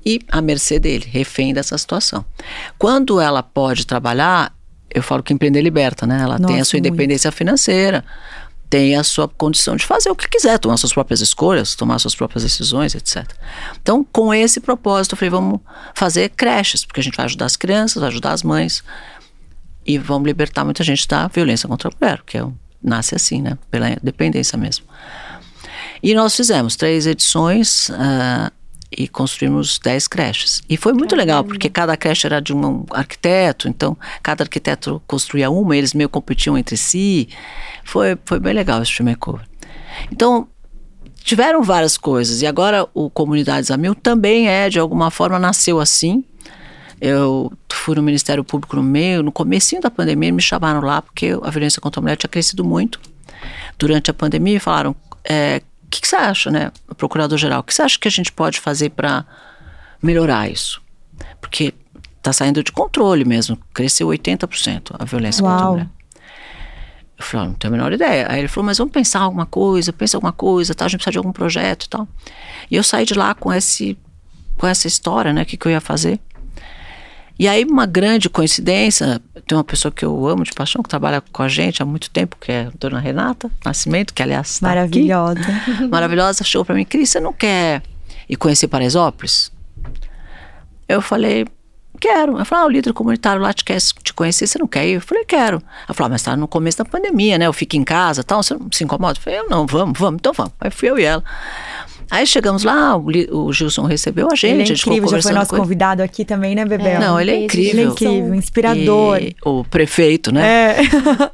e à mercê dele, refém dessa situação. Quando ela pode trabalhar, eu falo que empreender liberta, né? Ela tem a Nossa, sua muito. independência financeira, tem a sua condição de fazer o que quiser, tomar suas próprias escolhas, tomar suas próprias decisões, etc. Então, com esse propósito, eu falei, vamos fazer creches, porque a gente vai ajudar as crianças, vai ajudar as mães e vamos libertar muita gente da violência contra a mulher, que é, nasce assim, né? Pela dependência mesmo. E nós fizemos três edições ah, e construímos dez creches. E foi muito legal, porque cada creche era de um arquiteto, então cada arquiteto construía uma, eles meio competiam entre si. Foi, foi bem legal esse filme makeover. Então, tiveram várias coisas. E agora o Comunidades a Mil também é, de alguma forma, nasceu assim. Eu fui no Ministério Público no meio, no comecinho da pandemia, me chamaram lá porque a violência contra a mulher tinha crescido muito. Durante a pandemia, falaram, é, que, que você acha, né, procurador-geral, o que você acha que a gente pode fazer para melhorar isso? Porque está saindo de controle mesmo, cresceu 80% a violência contra a Uau. mulher. Eu falei, "Ah, não tenho a menor ideia. Aí ele falou, mas vamos pensar alguma coisa, pensa alguma coisa, tá? a gente precisa de algum projeto e tal. E eu saí de lá com, esse, com essa história, né, o que, que eu ia fazer. E aí, uma grande coincidência, tem uma pessoa que eu amo de paixão, que trabalha com a gente há muito tempo, que é a dona Renata Nascimento, que aliás está aqui. Maravilhosa. Maravilhosa, chegou para mim, Cris, você não quer ir conhecer Paraisópolis? Eu falei, quero. Ela falou, ah, o líder comunitário lá te quer te conhecer, você não quer ir? Eu falei, quero. Ela falou, ah, mas tá no começo da pandemia, né? Eu fico em casa tal, você não se incomoda? Eu falei, eu não, vamos, vamos, então vamos. Aí fui eu e ela. Aí chegamos lá, o, o Gilson recebeu a gente, Ele é a gente ficou incrível, já foi nosso convidado aqui também, né, Bebel? Não, ele é Beijo, incrível. Ele é incrível, inspirador. E o prefeito, né? É.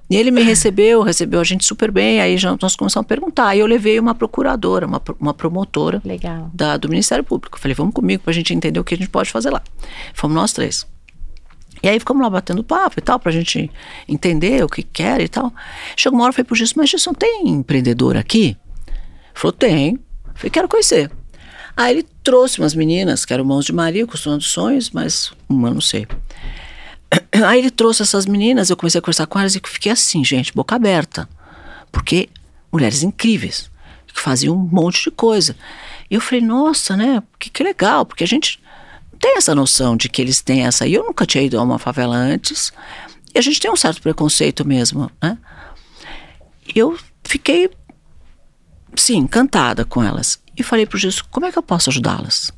E ele me recebeu, recebeu a gente super bem, aí já nós começamos a perguntar. Aí eu levei uma procuradora, uma, uma promotora Legal. da- do Ministério Público. Falei, vamos comigo pra gente entender o que a gente pode fazer lá. Fomos nós três. E aí ficamos lá batendo papo e tal, pra gente entender o que quer e tal. Chegou uma hora, eu falei pro Gilson, mas Gilson, tem empreendedor aqui? Ele falou, tem. Falei, quero conhecer. Aí ele trouxe umas meninas, que eram mãos de Maria, costurando sonhos, mas uma não sei. Aí ele trouxe essas meninas, eu comecei a conversar com elas e fiquei assim, gente, boca aberta. Porque mulheres incríveis, que faziam um monte de coisa. E eu falei, nossa, né? Que, que legal, porque a gente tem essa noção de que eles têm essa. E eu nunca tinha ido a uma favela antes. E a gente tem um certo preconceito mesmo, né? Eu fiquei, sim, encantada com elas. E falei pro Jesus, como é que eu posso ajudá-las?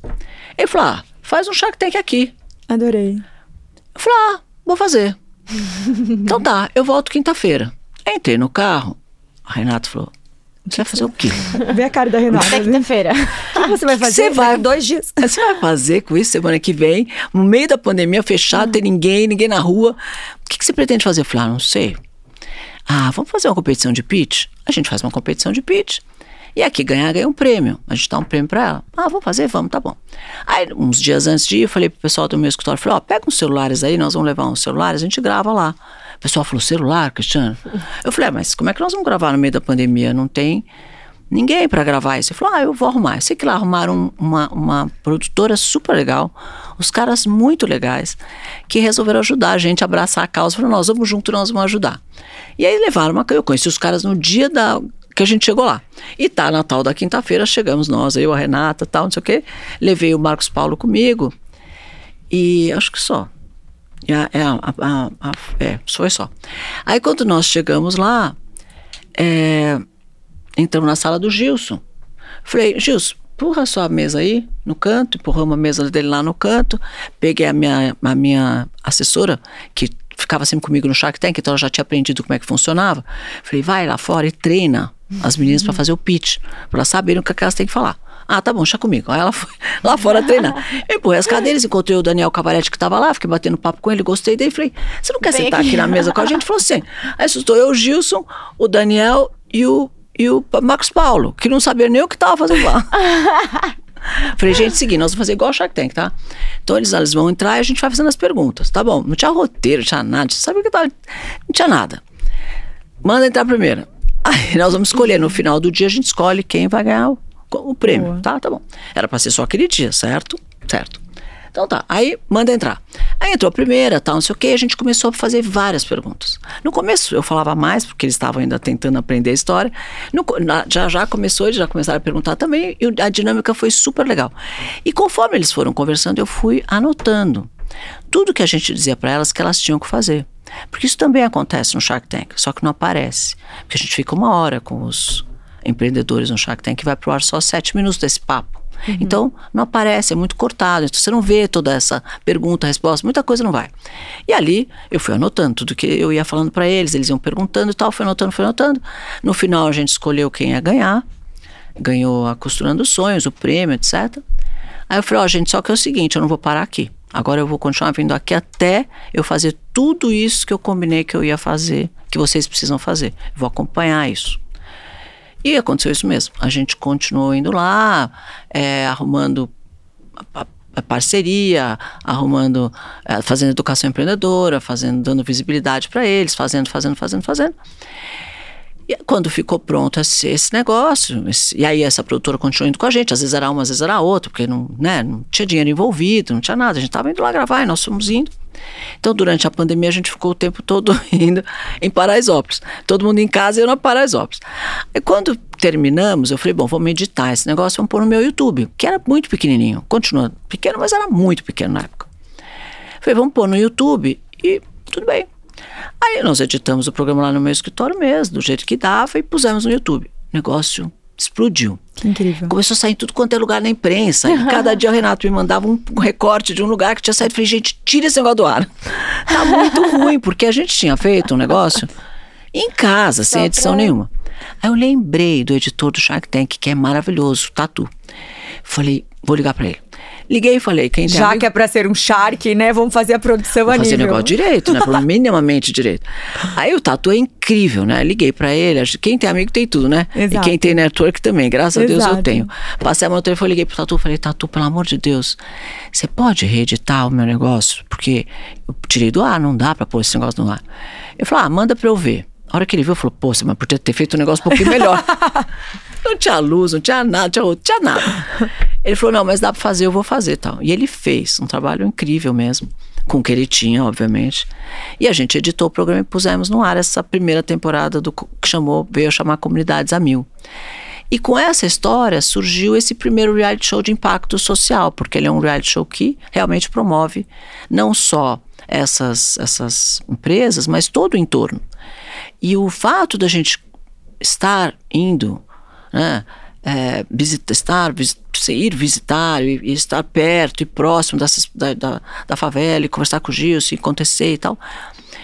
Ele falou, ah, faz um Shark Tank aqui. Adorei. Eu falei, ah, vou fazer. então tá, eu volto quinta-feira. Entrei no carro, a Renata falou, você vai fazer o quê? Vê a cara da Renata. Até O quinta-feira. que você vai fazer? Você vai- dois dias. Você vai fazer com isso semana que vem, no meio da pandemia, fechado, tem ninguém, ninguém na rua. O que, que você pretende fazer? Eu falei, ah, não sei. Ah, vamos fazer uma competição de pitch? A gente faz uma competição de pitch. E aqui ganhar, ganha um prêmio. A gente dá um prêmio pra ela. Ah, vamos fazer? Vamos, tá bom. Aí, uns dias antes de ir, eu falei pro pessoal do meu escritório, falei, ó, pega uns celulares aí, nós vamos levar uns celulares, a gente grava lá. pessoal falou, celular, Cristiano? Eu falei, ah, mas como é que nós vamos gravar no meio da pandemia? Não tem ninguém para gravar isso. Ele falou, ah, eu vou arrumar. Eu sei que lá arrumaram uma, uma produtora super legal, os caras muito legais, que resolveram ajudar a gente a abraçar a causa. Falaram, nós vamos junto, nós vamos ajudar. E aí levaram uma... Eu conheci os caras no dia da que a gente chegou lá. E tá, Natal da quinta-feira, chegamos nós, eu, a Renata, tal, não sei o quê. Levei o Marcos Paulo comigo. E acho que só. É, é, a, a, é, foi só. Aí quando nós chegamos lá, é, entramos na sala do Gilson. Falei, Gilson, empurra sua mesa aí no canto, empurramos a mesa dele lá no canto. Peguei a minha, a minha assessora, que ficava sempre comigo no Shark Tank, então ela já tinha aprendido como é que funcionava. Falei, vai lá fora e treina as meninas para fazer o pitch, para elas saberem o que elas têm que falar. Ah, tá bom, deixa comigo. Aí ela foi lá fora treinar. Eu empurrei as cadeiras, encontrei o Daniel Cabarete que estava lá, fiquei batendo papo com ele, gostei dele. Falei, você não quer Bem sentar aqui. aqui na mesa com a gente? Ele falou assim. Aí estou eu, o Gilson, o Daniel e o, e o Marcos Paulo, que não sabia nem o que estava fazendo lá. Falei, gente, seguinte, nós vamos fazer igual o Shark Tank, tá? Então eles, eles vão entrar e a gente vai fazendo as perguntas. Tá bom, não tinha roteiro, não tinha nada, sabe o que tava? Não tinha nada. Manda entrar primeiro. Aí nós vamos escolher, no final do dia a gente escolhe quem vai ganhar o, o prêmio, Boa. tá? Tá bom. Era para ser só aquele dia, certo? Certo. Então tá, aí manda entrar. Aí entrou a primeira, tal, não sei o que, a gente começou a fazer várias perguntas. No começo eu falava mais, porque eles estavam ainda tentando aprender a história. No, na, já já começou, eles já começaram a perguntar também, e a dinâmica foi super legal. E conforme eles foram conversando, eu fui anotando tudo que a gente dizia para elas que elas tinham que fazer. Porque isso também acontece no Shark Tank, só que não aparece. Porque a gente fica uma hora com os empreendedores no Shark Tank e vai pro ar só sete minutos desse papo. Uhum. Então, não aparece, é muito cortado. Então, você não vê toda essa pergunta, resposta, muita coisa não vai. E ali, eu fui anotando tudo que eu ia falando para eles, eles iam perguntando e tal, fui anotando, fui anotando. No final, a gente escolheu quem ia ganhar, ganhou a Costurando Sonhos, o prêmio, etc. Aí eu falei, ó, oh, gente, só que é o seguinte, eu não vou parar aqui. Agora eu vou continuar vindo aqui até eu fazer tudo isso que eu combinei que eu ia fazer, que vocês precisam fazer. Vou acompanhar isso. E aconteceu isso mesmo. A gente continuou indo lá, é, arrumando parceria, arrumando, é, fazendo educação empreendedora, fazendo, dando visibilidade para eles, fazendo, fazendo, fazendo, fazendo. E quando ficou pronto esse, esse negócio, esse, e aí essa produtora continuou indo com a gente, às vezes era uma, às vezes era outra, porque não, né, não tinha dinheiro envolvido, não tinha nada, a gente estava indo lá gravar e nós fomos indo. Então, durante a pandemia, a gente ficou o tempo todo indo em Paraisópolis. Todo mundo em casa e eu na Paraisópolis. E quando terminamos, eu falei, bom, vamos editar esse negócio, vamos pôr no meu YouTube, que era muito pequenininho. Continua pequeno, mas era muito pequeno na época. Falei, vamos pôr no YouTube e tudo bem. Aí nós editamos o programa lá no meu escritório mesmo, do jeito que dava, e pusemos no YouTube. Negócio explodiu. Que incrível. Começou a sair em tudo quanto é lugar na imprensa. E cada dia o Renato me mandava um recorte de um lugar que tinha saído. Eu falei, gente, tira esse negócio do ar. Tá muito ruim, porque a gente tinha feito um negócio em casa, sem edição nenhuma. Aí eu lembrei do editor do Shark Tank, que é maravilhoso, Tatu. Falei, vou ligar para ele. Liguei e falei, quem tem Já amigo... que é pra ser um Shark, né? Vamos fazer a produção Vamos fazer nível. negócio direito, né? minimamente direito. Aí o Tatu é incrível, né? Liguei pra ele, quem tem amigo tem tudo, né? Exato. E quem tem network também, graças a Deus Exato. eu tenho. Passei a mão no telefone, liguei pro Tatu, falei, Tatu, pelo amor de Deus, você pode reeditar o meu negócio? Porque eu tirei do ar, não dá pra pôr esse negócio no ar. Eu falei, ah, manda pra eu ver. A hora que ele viu, falou, pô, mas podia ter feito um negócio um pouquinho melhor. não tinha luz, não tinha nada, não tinha, tinha nada. Ele falou, não, mas dá pra fazer, eu vou fazer tal. E ele fez um trabalho incrível mesmo, com o que ele tinha, obviamente. E a gente editou o programa e pusemos no ar essa primeira temporada do que chamou, veio chamar Comunidades a Mil. E com essa história surgiu esse primeiro reality show de impacto social, porque ele é um reality show que realmente promove não só essas, essas empresas, mas todo o entorno. E o fato da gente estar indo, né, é, visitar, estar, ir visitar e, e, estar perto e próximo dessas, da, da, da, favela e conversar com o Gil, se acontecer e tal,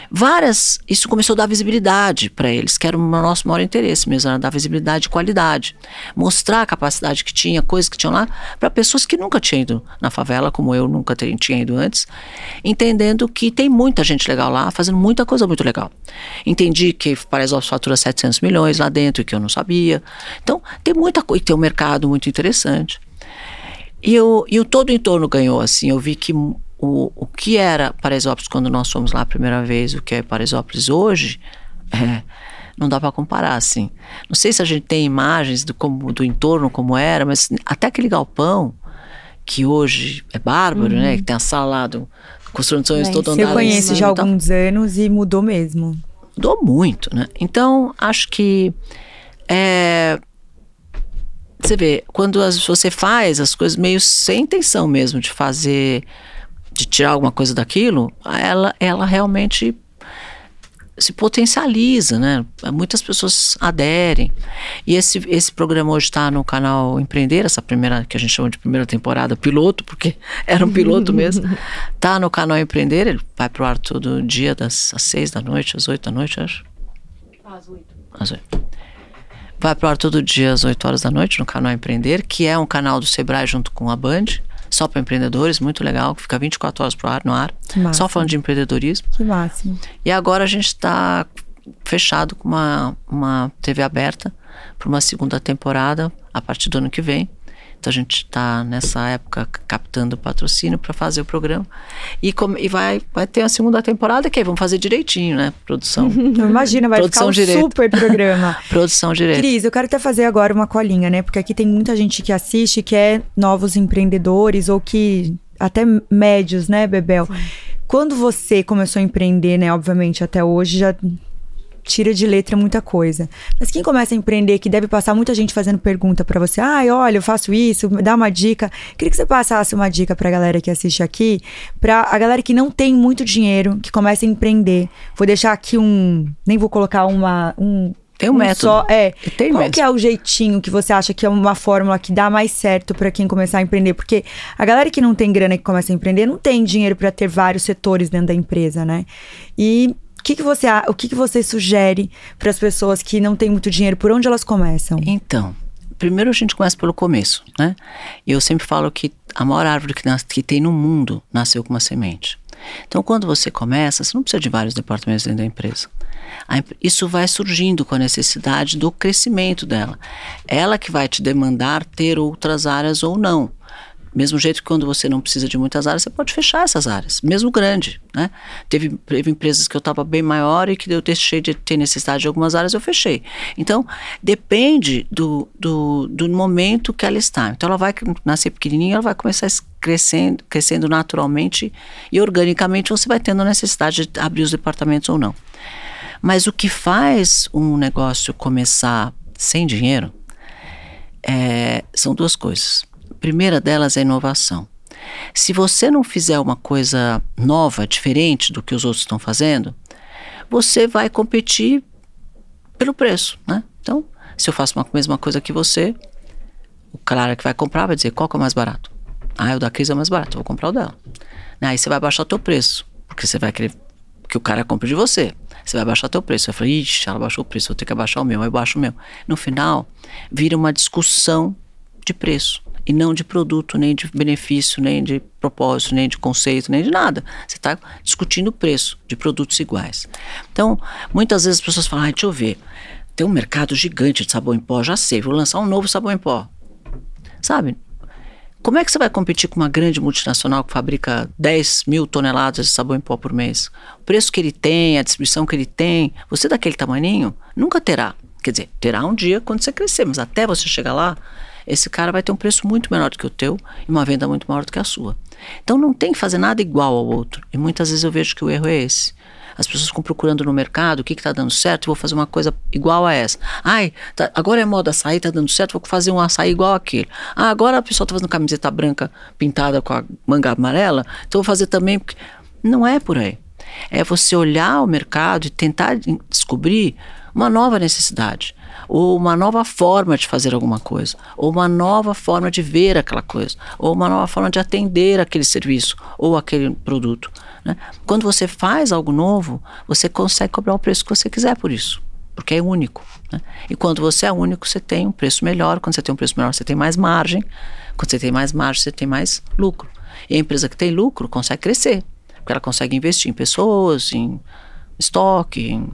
várias, isso começou a dar visibilidade para eles, que era o nosso maior interesse mesmo, era dar visibilidade e qualidade. Mostrar a capacidade que tinha, coisas que tinham lá, para pessoas que nunca tinham ido na favela, como eu nunca tinha ido antes, entendendo que tem muita gente legal lá, fazendo muita coisa muito legal. Entendi que Paraisópolis fatura 700 milhões lá dentro, que eu não sabia. Então, tem muita coisa, tem um mercado muito interessante. E, eu, e o todo o entorno ganhou, assim, eu vi que o, o que era Paraisópolis quando nós fomos lá a primeira vez, o que é Paraisópolis hoje, é, não dá para comparar, assim. Não sei se a gente tem imagens do, como, do entorno como era, mas até aquele galpão, que hoje é bárbaro, né? uhum. né? Que tem a sala lá do construções todo andar. Eu conheço já há alguns anos e mudou mesmo. Mudou muito, né? Então, acho que é, você vê, quando as, você faz as coisas meio sem intenção mesmo de fazer, de tirar alguma coisa daquilo, ela, ela realmente se potencializa, né? Muitas pessoas aderem. E esse, esse programa hoje está no canal Empreender, essa primeira, que a gente chama de primeira temporada, piloto, porque era um piloto mesmo. Tá no canal Empreender, ele vai pro ar todo dia, das às seis da noite, às oito da noite, acho. Às oito. Às oito. Vai pro ar todo dia às 8 horas da noite no canal Empreender, que é um canal do Sebrae junto com a Band só para empreendedores, muito legal, que fica 24 horas pro ar, no ar, só falando de empreendedorismo. Que máximo. E agora a gente está fechado com uma, uma TV aberta para uma segunda temporada a partir do ano que vem. Então a gente está nessa época captando patrocínio para fazer o programa. E, com, e vai, vai ter a segunda temporada, que aí vamos fazer direitinho, né? Produção. Imagina, vai Produção ficar um direito. super programa. Produção direito. Cris, eu quero até fazer agora uma colinha, né? Porque aqui tem muita gente que assiste que é novos empreendedores ou que até médios, né, Bebel? Sim. Quando você começou a empreender, né, obviamente até hoje já tira de letra muita coisa. Mas quem começa a empreender, que deve passar muita gente fazendo pergunta para você, ai, ah, olha, eu faço isso, dá uma dica. Queria que você passasse uma dica pra galera que assiste aqui, pra a galera que não tem muito dinheiro, que começa a empreender. Vou deixar aqui um, nem vou colocar uma, um tem um, um método. Só, é. Tem Qual método. que é o jeitinho que você acha que é uma fórmula que dá mais certo para quem começar a empreender? Porque a galera que não tem grana que começa a empreender não tem dinheiro para ter vários setores dentro da empresa, né? E que, que você, o que, que você sugere para as pessoas que não têm muito dinheiro? Por onde elas começam? Então, primeiro a gente começa pelo começo, né? Eu sempre falo que a maior árvore que, nas, que tem no mundo nasceu com uma semente. Então, quando você começa, você não precisa de vários departamentos dentro da empresa. Isso vai surgindo com a necessidade do crescimento dela. Ela que vai te demandar ter outras áreas ou não. Mesmo jeito que quando você não precisa de muitas áreas, você pode fechar essas áreas, mesmo grande, né? Teve, teve empresas que eu estava bem maior e que eu deixei de ter necessidade de algumas áreas, eu fechei. Então, depende do, do, do momento que ela está. Então, ela vai nascer pequenininha, ela vai começar crescendo, crescendo naturalmente e organicamente você vai tendo necessidade de abrir os departamentos ou não. Mas o que faz um negócio começar sem dinheiro é, são duas coisas primeira delas é inovação. Se você não fizer uma coisa nova, diferente do que os outros estão fazendo, você vai competir pelo preço, né? Então, se eu faço a mesma coisa que você, o cara que vai comprar vai dizer qual que é mais barato. Ah, o da Cris é mais barato, vou comprar o dela. Aí você vai baixar o teu preço, porque você vai querer que o cara compre de você. Você vai baixar o teu preço. Você vai falar, ixi, ela baixou o preço, vou ter que abaixar o meu, eu baixo o meu. No final, vira uma discussão de preço e não de produto, nem de benefício, nem de propósito, nem de conceito, nem de nada. Você está discutindo o preço de produtos iguais. Então, muitas vezes as pessoas falam, ah, deixa eu ver, tem um mercado gigante de sabão em pó, já sei, vou lançar um novo sabão em pó. Sabe? Como é que você vai competir com uma grande multinacional que fabrica 10 mil toneladas de sabão em pó por mês? O preço que ele tem, a distribuição que ele tem, você daquele tamaninho, nunca terá. Quer dizer, terá um dia quando você crescer, mas até você chegar lá, esse cara vai ter um preço muito menor do que o teu e uma venda muito maior do que a sua. Então não tem que fazer nada igual ao outro. E muitas vezes eu vejo que o erro é esse. As pessoas ficam procurando no mercado o que está dando certo, vou fazer uma coisa igual a essa. Ai, tá, agora é moda açaí, está dando certo, vou fazer um açaí igual aquele. Ah, agora a pessoa está fazendo camiseta branca pintada com a manga amarela, então vou fazer também. Não é por aí. É você olhar o mercado e tentar descobrir uma nova necessidade ou uma nova forma de fazer alguma coisa, ou uma nova forma de ver aquela coisa, ou uma nova forma de atender aquele serviço ou aquele produto. Né? Quando você faz algo novo, você consegue cobrar o preço que você quiser por isso, porque é único. Né? E quando você é único, você tem um preço melhor. Quando você tem um preço melhor, você tem mais margem. Quando você tem mais margem, você tem mais lucro. E a empresa que tem lucro consegue crescer, porque ela consegue investir em pessoas, em estoque, em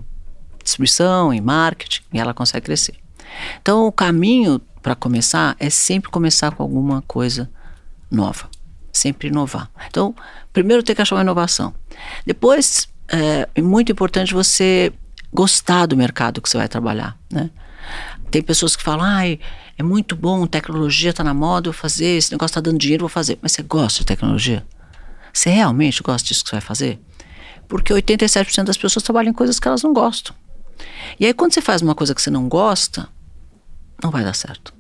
distribuição, em marketing, e ela consegue crescer. Então, o caminho para começar é sempre começar com alguma coisa nova. Sempre inovar. Então, primeiro tem que achar uma inovação. Depois, é, é muito importante você gostar do mercado que você vai trabalhar, né? Tem pessoas que falam, ai, é muito bom, tecnologia está na moda, vou fazer, esse negócio está dando dinheiro, vou fazer. Mas você gosta de tecnologia? Você realmente gosta disso que você vai fazer? Porque 87% das pessoas trabalham em coisas que elas não gostam. E aí, quando você faz uma coisa que você não gosta, não vai dar certo.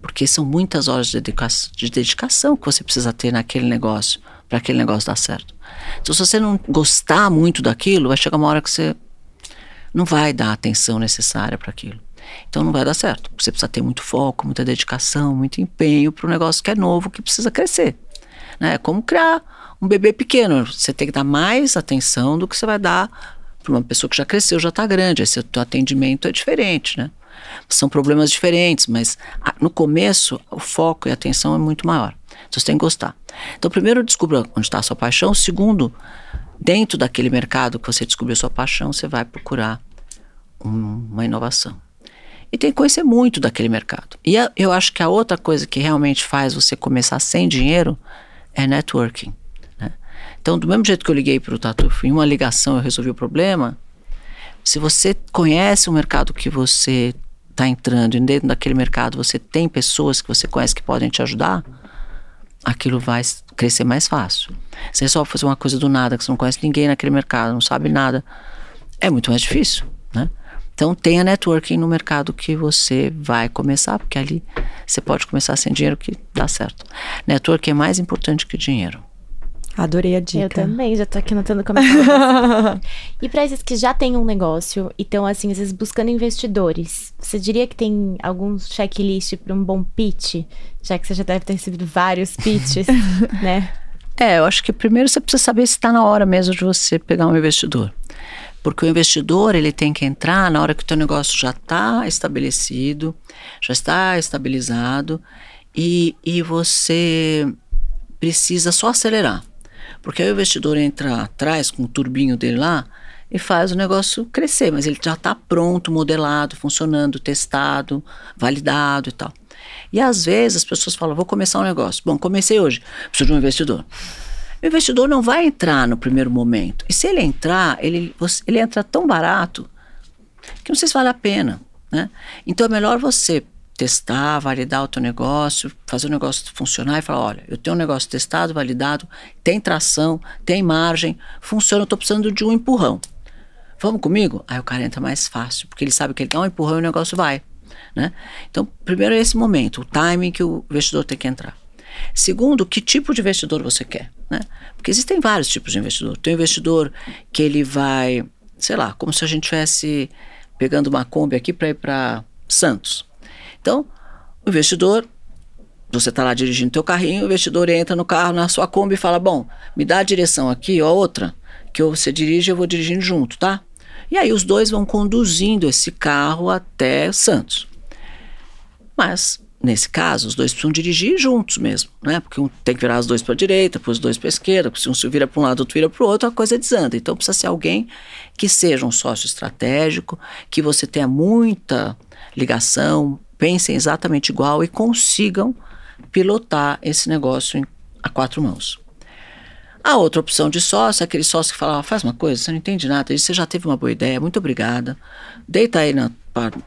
Porque são muitas horas de, dedica de dedicação que você precisa ter naquele negócio, para aquele negócio dar certo. Então, se você não gostar muito daquilo, vai chegar uma hora que você não vai dar a atenção necessária para aquilo. Então não vai dar certo. Você precisa ter muito foco, muita dedicação, muito empenho para um negócio que é novo, que precisa crescer. Né? É como criar um bebê pequeno. Você tem que dar mais atenção do que você vai dar para uma pessoa que já cresceu, já está grande. Esse teu atendimento é diferente, né? São problemas diferentes, mas no começo o foco e a atenção é muito maior. Então você tem que gostar. Então, primeiro, descubra onde está a sua paixão. Segundo, dentro daquele mercado que você descobriu a sua paixão, você vai procurar um, uma inovação. E tem que conhecer muito daquele mercado. E a, eu acho que a outra coisa que realmente faz você começar sem dinheiro é networking. Então, do mesmo jeito que eu liguei para o Tatu, em uma ligação eu resolvi o problema. Se você conhece o mercado que você está entrando e dentro daquele mercado você tem pessoas que você conhece que podem te ajudar, aquilo vai crescer mais fácil. Você só fazer uma coisa do nada, que você não conhece ninguém naquele mercado, não sabe nada, é muito mais difícil, né? Então tenha networking no mercado que você vai começar, porque ali você pode começar sem dinheiro que dá certo. Networking é mais importante que dinheiro. Adorei a dica. Eu também, já tô aqui anotando como E para esses que já têm um negócio e estão, assim, às vezes buscando investidores, você diria que tem algum checklist para um bom pitch? Já que você já deve ter recebido vários pitches, né? É, eu acho que primeiro você precisa saber se está na hora mesmo de você pegar um investidor. Porque o investidor ele tem que entrar na hora que o teu negócio já está estabelecido, já está estabilizado e, e você precisa só acelerar. Porque aí o investidor entra atrás com o turbinho dele lá e faz o negócio crescer, mas ele já está pronto, modelado, funcionando, testado, validado e tal. E às vezes as pessoas falam: vou começar um negócio. Bom, comecei hoje, preciso de um investidor. O investidor não vai entrar no primeiro momento. E se ele entrar, ele, ele entra tão barato que não sei se vale a pena. Né? Então é melhor você testar, validar o teu negócio, fazer o negócio funcionar e falar, olha, eu tenho um negócio testado, validado, tem tração, tem margem, funciona, eu estou precisando de um empurrão. Vamos comigo? Aí o cara entra mais fácil, porque ele sabe que ele dá um empurrão e o negócio vai. Né? Então, primeiro é esse momento, o timing que o investidor tem que entrar. Segundo, que tipo de investidor você quer, né? Porque existem vários tipos de investidor. Tem um investidor que ele vai, sei lá, como se a gente estivesse pegando uma Kombi aqui para ir para Santos. Então, o investidor, você está lá dirigindo teu carrinho, o investidor entra no carro, na sua Kombi e fala: Bom, me dá a direção aqui, ó, outra, que você dirige, eu vou dirigindo junto, tá? E aí os dois vão conduzindo esse carro até Santos. Mas, nesse caso, os dois precisam dirigir juntos mesmo, né? Porque um tem que virar os dois para a direita, os dois para a esquerda, se um se vira para um lado, outro vira para o outro, a coisa desanda. Então precisa ser alguém que seja um sócio estratégico, que você tenha muita ligação, pensem exatamente igual e consigam pilotar esse negócio em, a quatro mãos. A outra opção de sócio é aquele sócio que fala, ah, faz uma coisa, você não entende nada, você já teve uma boa ideia, muito obrigada, deita aí no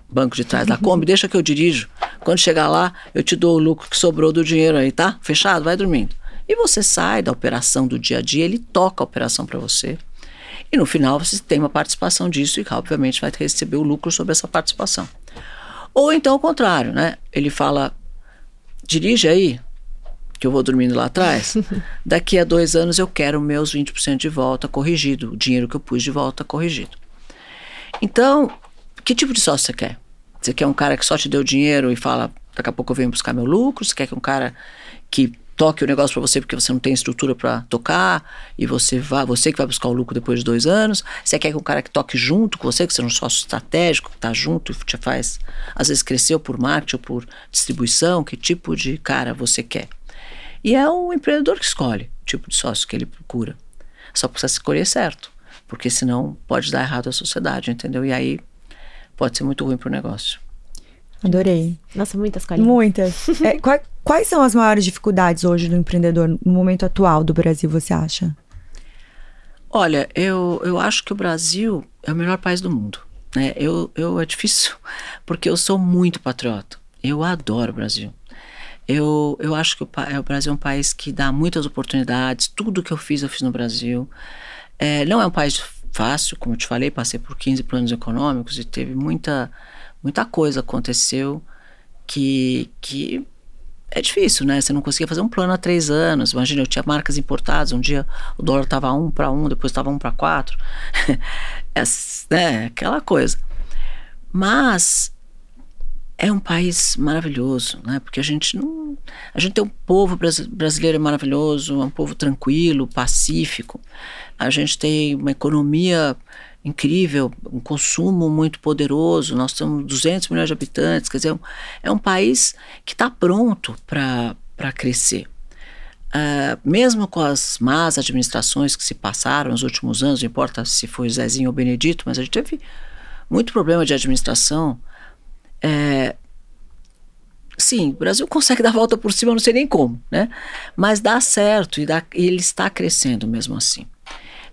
banco de trás da Kombi, deixa que eu dirijo, quando chegar lá, eu te dou o lucro que sobrou do dinheiro aí, tá? Fechado? Vai dormindo. E você sai da operação do dia a dia, ele toca a operação para você, e no final você tem uma participação disso e, obviamente, vai receber o lucro sobre essa participação. Ou então o contrário, né? Ele fala: dirige aí, que eu vou dormindo lá atrás. Daqui a dois anos eu quero meus 20% de volta corrigido, o dinheiro que eu pus de volta corrigido. Então, que tipo de sócio você quer? Você quer um cara que só te deu dinheiro e fala, daqui a pouco eu venho buscar meu lucro? Você quer que um cara que toque o negócio para você porque você não tem estrutura para tocar e você vai, você que vai buscar o lucro depois de dois anos. Você quer que um cara que toque junto com você, que seja um sócio estratégico, que está junto e te faz, às vezes, cresceu por marketing ou por distribuição, que tipo de cara você quer. E é o empreendedor que escolhe o tipo de sócio que ele procura. Só precisa escolher certo, porque senão pode dar errado à sociedade, entendeu? E aí pode ser muito ruim para o negócio. Adorei. Nossa, muitas colinhas. Muitas. É, qual, Quais são as maiores dificuldades hoje do empreendedor no momento atual do Brasil, você acha? Olha, eu, eu acho que o Brasil é o melhor país do mundo. Né? Eu, eu é difícil, porque eu sou muito patriota. Eu adoro o Brasil. Eu, eu acho que o, o Brasil é um país que dá muitas oportunidades. Tudo que eu fiz, eu fiz no Brasil. É, não é um país fácil, como eu te falei, passei por 15 planos econômicos e teve muita, muita coisa aconteceu que, que é difícil, né? Você não conseguia fazer um plano há três anos. Imagina, eu tinha marcas importadas, um dia o dólar estava um para um, depois estava um para quatro. é, né? Aquela coisa. Mas é um país maravilhoso, né? Porque a gente não. A gente tem um povo brasileiro maravilhoso, um povo tranquilo, pacífico. A gente tem uma economia incrível, um consumo muito poderoso. Nós temos 200 milhões de habitantes, quer dizer, é um país que está pronto para crescer. Uh, mesmo com as más administrações que se passaram nos últimos anos, não importa se foi Zezinho ou Benedito, mas a gente teve muito problema de administração. É, sim, o Brasil consegue dar a volta por cima, não sei nem como, né? Mas dá certo e, dá, e ele está crescendo mesmo assim.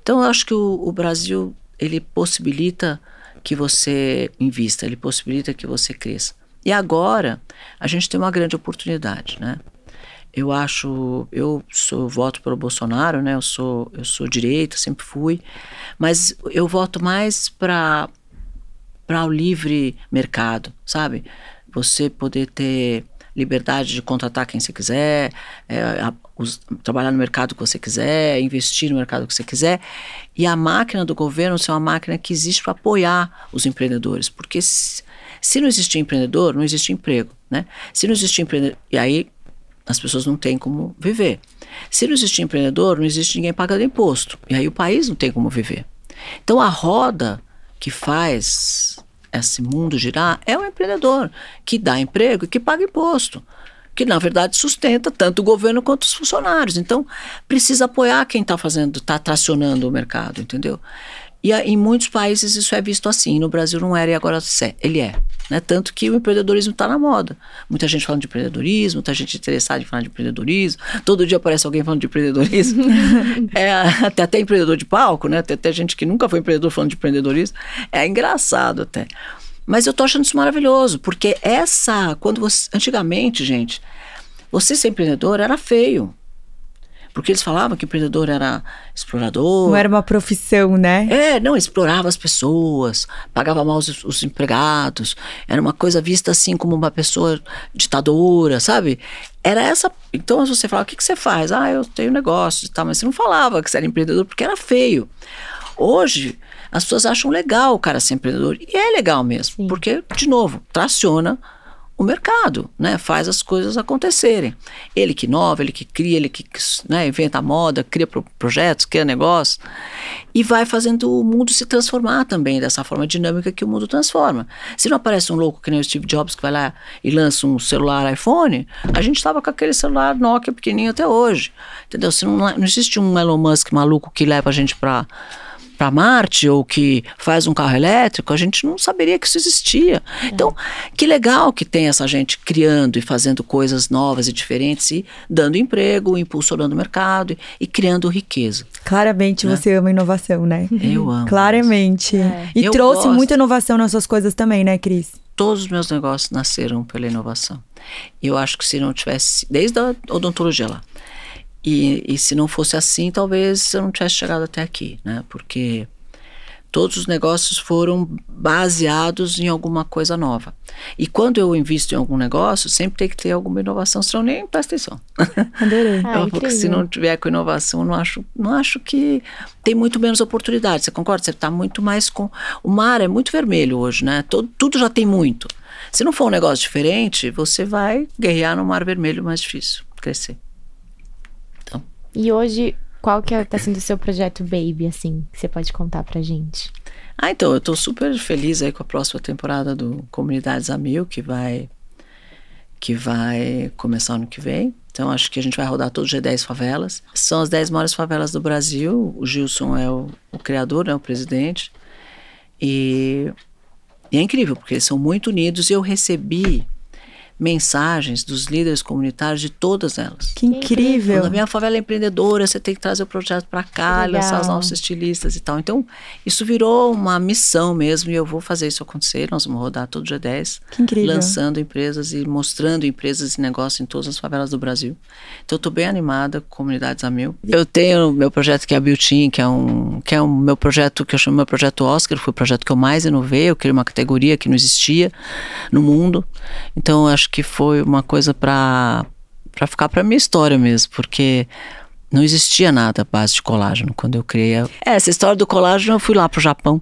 Então, eu acho que o, o Brasil ele possibilita que você invista, ele possibilita que você cresça. E agora a gente tem uma grande oportunidade, né? Eu acho, eu sou voto pelo Bolsonaro, né? Eu sou, eu sou direita, sempre fui, mas eu voto mais para para o livre mercado, sabe? Você poder ter liberdade de contratar quem você quiser, é, a, os, trabalhar no mercado que você quiser, investir no mercado que você quiser. E a máquina do governo ser uma máquina que existe para apoiar os empreendedores. Porque se, se, não existir empreendedor, não existe emprego. Né? Se não existir empreendedor. E aí as pessoas não têm como viver. Se não existir empreendedor, não existe ninguém pagando imposto. E aí o país não tem como viver. Então a roda que faz esse mundo girar é o empreendedor que dá emprego e que paga imposto que na verdade sustenta tanto o governo quanto os funcionários. Então, precisa apoiar quem está fazendo, está tracionando o mercado, entendeu? E em muitos países isso é visto assim. No Brasil não era e agora ele é. Né? Tanto que o empreendedorismo está na moda. Muita gente falando de empreendedorismo, muita gente interessada em falar de empreendedorismo. Todo dia aparece alguém falando de empreendedorismo. é, até, até empreendedor de palco, né? Tem até gente que nunca foi empreendedor falando de empreendedorismo. É engraçado até. Mas eu tô achando isso maravilhoso, porque essa. Quando você. Antigamente, gente, você ser empreendedor era feio. Porque eles falavam que empreendedor era explorador. Não era uma profissão, né? É, não, explorava as pessoas, pagava mal os, os, empregados. Era uma coisa vista assim como uma pessoa ditadora, sabe? Era essa. Então você falava, o que, que você faz? Ah, eu tenho negócio e tal, mas você não falava que você era empreendedor porque era feio. Hoje, as pessoas acham legal o cara ser empreendedor. E é legal mesmo, Sim. porque, de novo, traciona o mercado, né? Faz as coisas acontecerem. Ele que inova, ele que cria, ele que né, inventa moda, cria pro projetos, cria negócios e vai fazendo o mundo se transformar também dessa forma dinâmica que o mundo transforma. Se não aparece um louco que nem o Steve Jobs que vai lá e lança um celular iPhone, a gente estava com aquele celular Nokia pequenininho até hoje, entendeu? Se não, não existe um Elon Musk maluco que leva a gente para para Marte ou que faz um carro elétrico, a gente não saberia que isso existia. É. Então, que legal que tem essa gente criando e fazendo coisas novas e diferentes e dando emprego, impulsionando o mercado e, e criando riqueza. Claramente né? você ama inovação, né? Eu amo. Claramente. É. E Eu trouxe gosto. muita inovação nas suas coisas também, né, Cris? Todos os meus negócios nasceram pela inovação. Eu acho que se não tivesse, desde a odontologia lá, e, e se não fosse assim, talvez eu não tivesse chegado até aqui, né? Porque todos os negócios foram baseados em alguma coisa nova. E quando eu invisto em algum negócio, sempre tem que ter alguma inovação, senão nem presta atenção. Adorei. Ah, porque se não tiver com inovação, não acho, não acho que tem muito menos oportunidade. Você concorda? Você está muito mais com. O mar é muito vermelho hoje, né? Todo, tudo já tem muito. Se não for um negócio diferente, você vai guerrear no mar vermelho mais difícil crescer. E hoje, qual que é, sendo o seu projeto Baby, assim, que você pode contar pra gente? Ah, então, eu estou super feliz aí com a próxima temporada do Comunidades a Mil, que vai, que vai começar ano que vem. Então, acho que a gente vai rodar todos os G10 favelas. São as 10 maiores favelas do Brasil. O Gilson é o, o criador, né, o presidente. E, e é incrível, porque eles são muito unidos. E eu recebi mensagens dos líderes comunitários de todas elas. Que incrível. Na minha favela é empreendedora, você tem que trazer o projeto para cá, lançar os nossos estilistas e tal. Então, isso virou uma missão mesmo e eu vou fazer isso acontecer. Nós vamos rodar todo dia 10, Que incrível. lançando empresas e mostrando empresas e negócios em todas as favelas do Brasil. Então, eu estou bem animada com comunidades a mil. Eu tenho meu projeto que é a Beauty, que é um que é um meu projeto que eu chamo meu projeto Oscar, foi o projeto que eu mais inovei, eu criei uma categoria que não existia no mundo. Então, eu acho que foi uma coisa para para ficar para minha história mesmo, porque não existia nada à base de colágeno quando eu criei. a- É, essa história do colágeno, eu fui lá pro Japão,